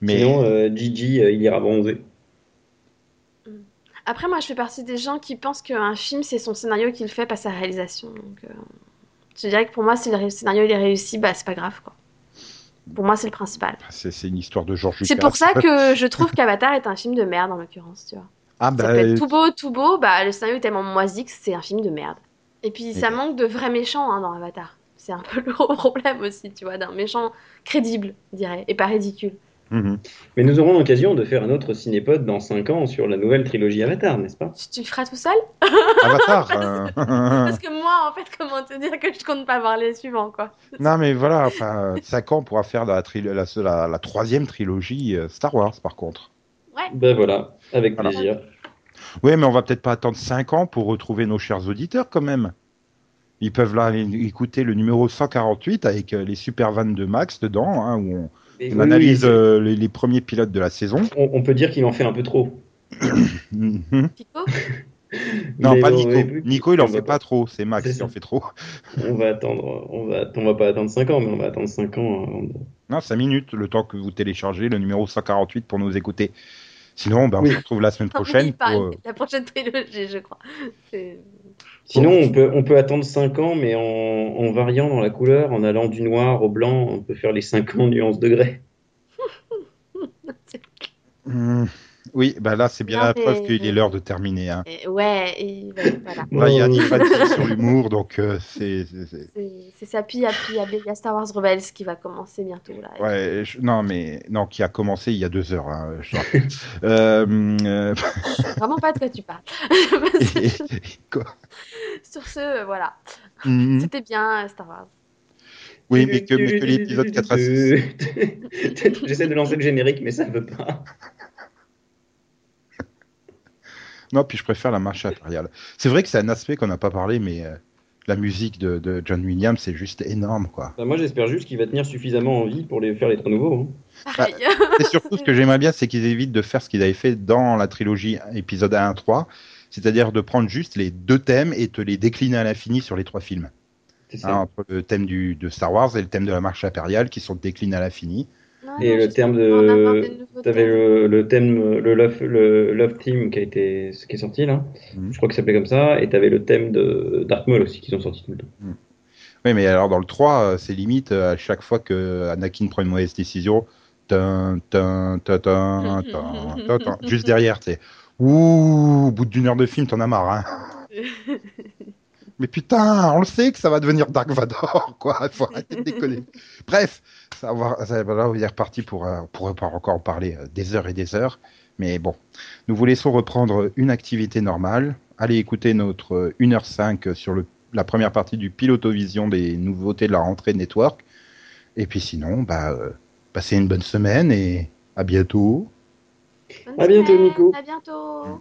Mais Sinon, euh, Gigi, euh, il ira bronzer. Après, moi, je fais partie des gens qui pensent qu'un film, c'est son scénario qu'il fait, pas sa réalisation. Donc, euh, je dirais que pour moi, si le scénario il est réussi, bah, c'est pas grave, quoi. Pour moi, c'est le principal. c'est c'est une histoire de Georges C'est Lucas. pour ça que je trouve qu'Avatar est un film de merde, en l'occurrence, tu vois. Ah, Ça bah, peut être tout beau, tout beau, bah, le scénario est tellement moisi que c'est un film de merde. Et puis, ça Mais- manque de vrais méchants hein, dans Avatar. C'est un peu le gros problème aussi, tu vois, d'un méchant crédible, je dirais, et pas ridicule. Mhm. Mais nous aurons l'occasion de faire un autre cinépod dans 5 ans sur la nouvelle trilogie Avatar, n'est-ce pas? Tu, le feras tout seul? Avatar. euh, Parce que moi, en fait, comment te dire que je compte pas voir les suivants, quoi. non, mais voilà, enfin, 5 ans on pourra faire la, trilo- la, la- la troisième trilogie euh, Star Wars, par contre. Ben voilà, avec Voilà. plaisir. Oui, mais on va peut-être pas attendre 5 ans pour retrouver nos chers auditeurs, quand même. Ils peuvent là écouter le numéro 148 avec euh, les super vannes de Max dedans, hein, où on, Et on oui, analyse oui, euh, les, les premiers pilotes de la saison. on, on peut dire qu'il en fait un peu trop. Mhm. Pico? Non, Mais pas bon, Nico. Nico, il en on fait pas trop. C'est Max qui en fait trop. On va attendre, on va, on va pas attendre 5 ans, mais on va attendre 5 ans avant de- Non, 5 minutes, le temps que vous téléchargez le numéro 148 pour nous écouter. Sinon, ben, on Oui. se retrouve la semaine Oui, prochaine pour, euh, la prochaine trilogie, je crois. Sinon, on peut, on peut attendre 5 ans, mais en, en variant dans la couleur, en allant du noir au blanc, on peut faire les 5 ans nuances degrés. Oui, bah là, c'est bien Non, la preuve qu'il est l'heure de terminer. Hein. Et- Ouais, et voilà. Là, il y a Vatty sur l'humour, donc euh, c'est. c'est- ça, puis il y a, puis il y a Bega Star Wars Rebels qui va commencer bientôt, là. Ouais, je- non, mais non, qui a commencé il y a deux heures. hein, je euh, euh, Je sais vraiment pas de quoi tu parles. et- quoi? Sur ce, voilà. Mhm. C'était bien euh, Star Wars. Oui, mais que, mais que l'épisode 4 à 6. J'essaie de lancer le générique, mais ça veut pas. Non, puis je préfère la marche impériale. C'est vrai que c'est un aspect qu'on n'a pas parlé, mais euh, la musique de, de John Williams, c'est juste énorme, quoi. Bah, moi, j'espère juste qu'il va tenir suffisamment en vie pour les faire les trois nouveaux. hein. Pareil. Et surtout, ce que j'aimerais bien, c'est qu'ils évitent de faire ce qu'ils avaient fait dans la trilogie épisode 1 3, c'est-à-dire de prendre juste les deux thèmes et te les décliner à l'infini sur les trois films. C'est ça. Hein, entre le thème du, de Star Wars et le thème de la marche impériale qui sont déclinés à l'infini. Non, Et non, le terme de- T'avais le, le thème, le love, le love Team qui a été, qui est sorti là. Mhm. Je crois que ça s'appelait comme ça. Et t'avais le thème de Dark Maul aussi qui sont sortis tout le temps. Oui, mais alors dans le 3, euh, c'est limite euh, à chaque fois que Anakin prend une mauvaise décision, tin, tin, tin, juste derrière, tu sais. Ouh, au bout d'une heure de film, t'en as marre, hein. Mais putain, on le sait que ça va devenir Dark Vador, quoi. Il faut arrêter de déconner. Bref, ça va, ça, va- là, on est reparti pour, euh, on pourrait pas encore en parler euh, des heures et des heures. Mais bon, nous vous laissons reprendre une activité normale. Allez écouter notre euh, 1h05 sur le, la première partie du Pilotovision des nouveautés de la rentrée de Network. Et puis sinon, bah, euh, passez une bonne semaine et à bientôt. Bonne À bientôt, Nico. À bientôt.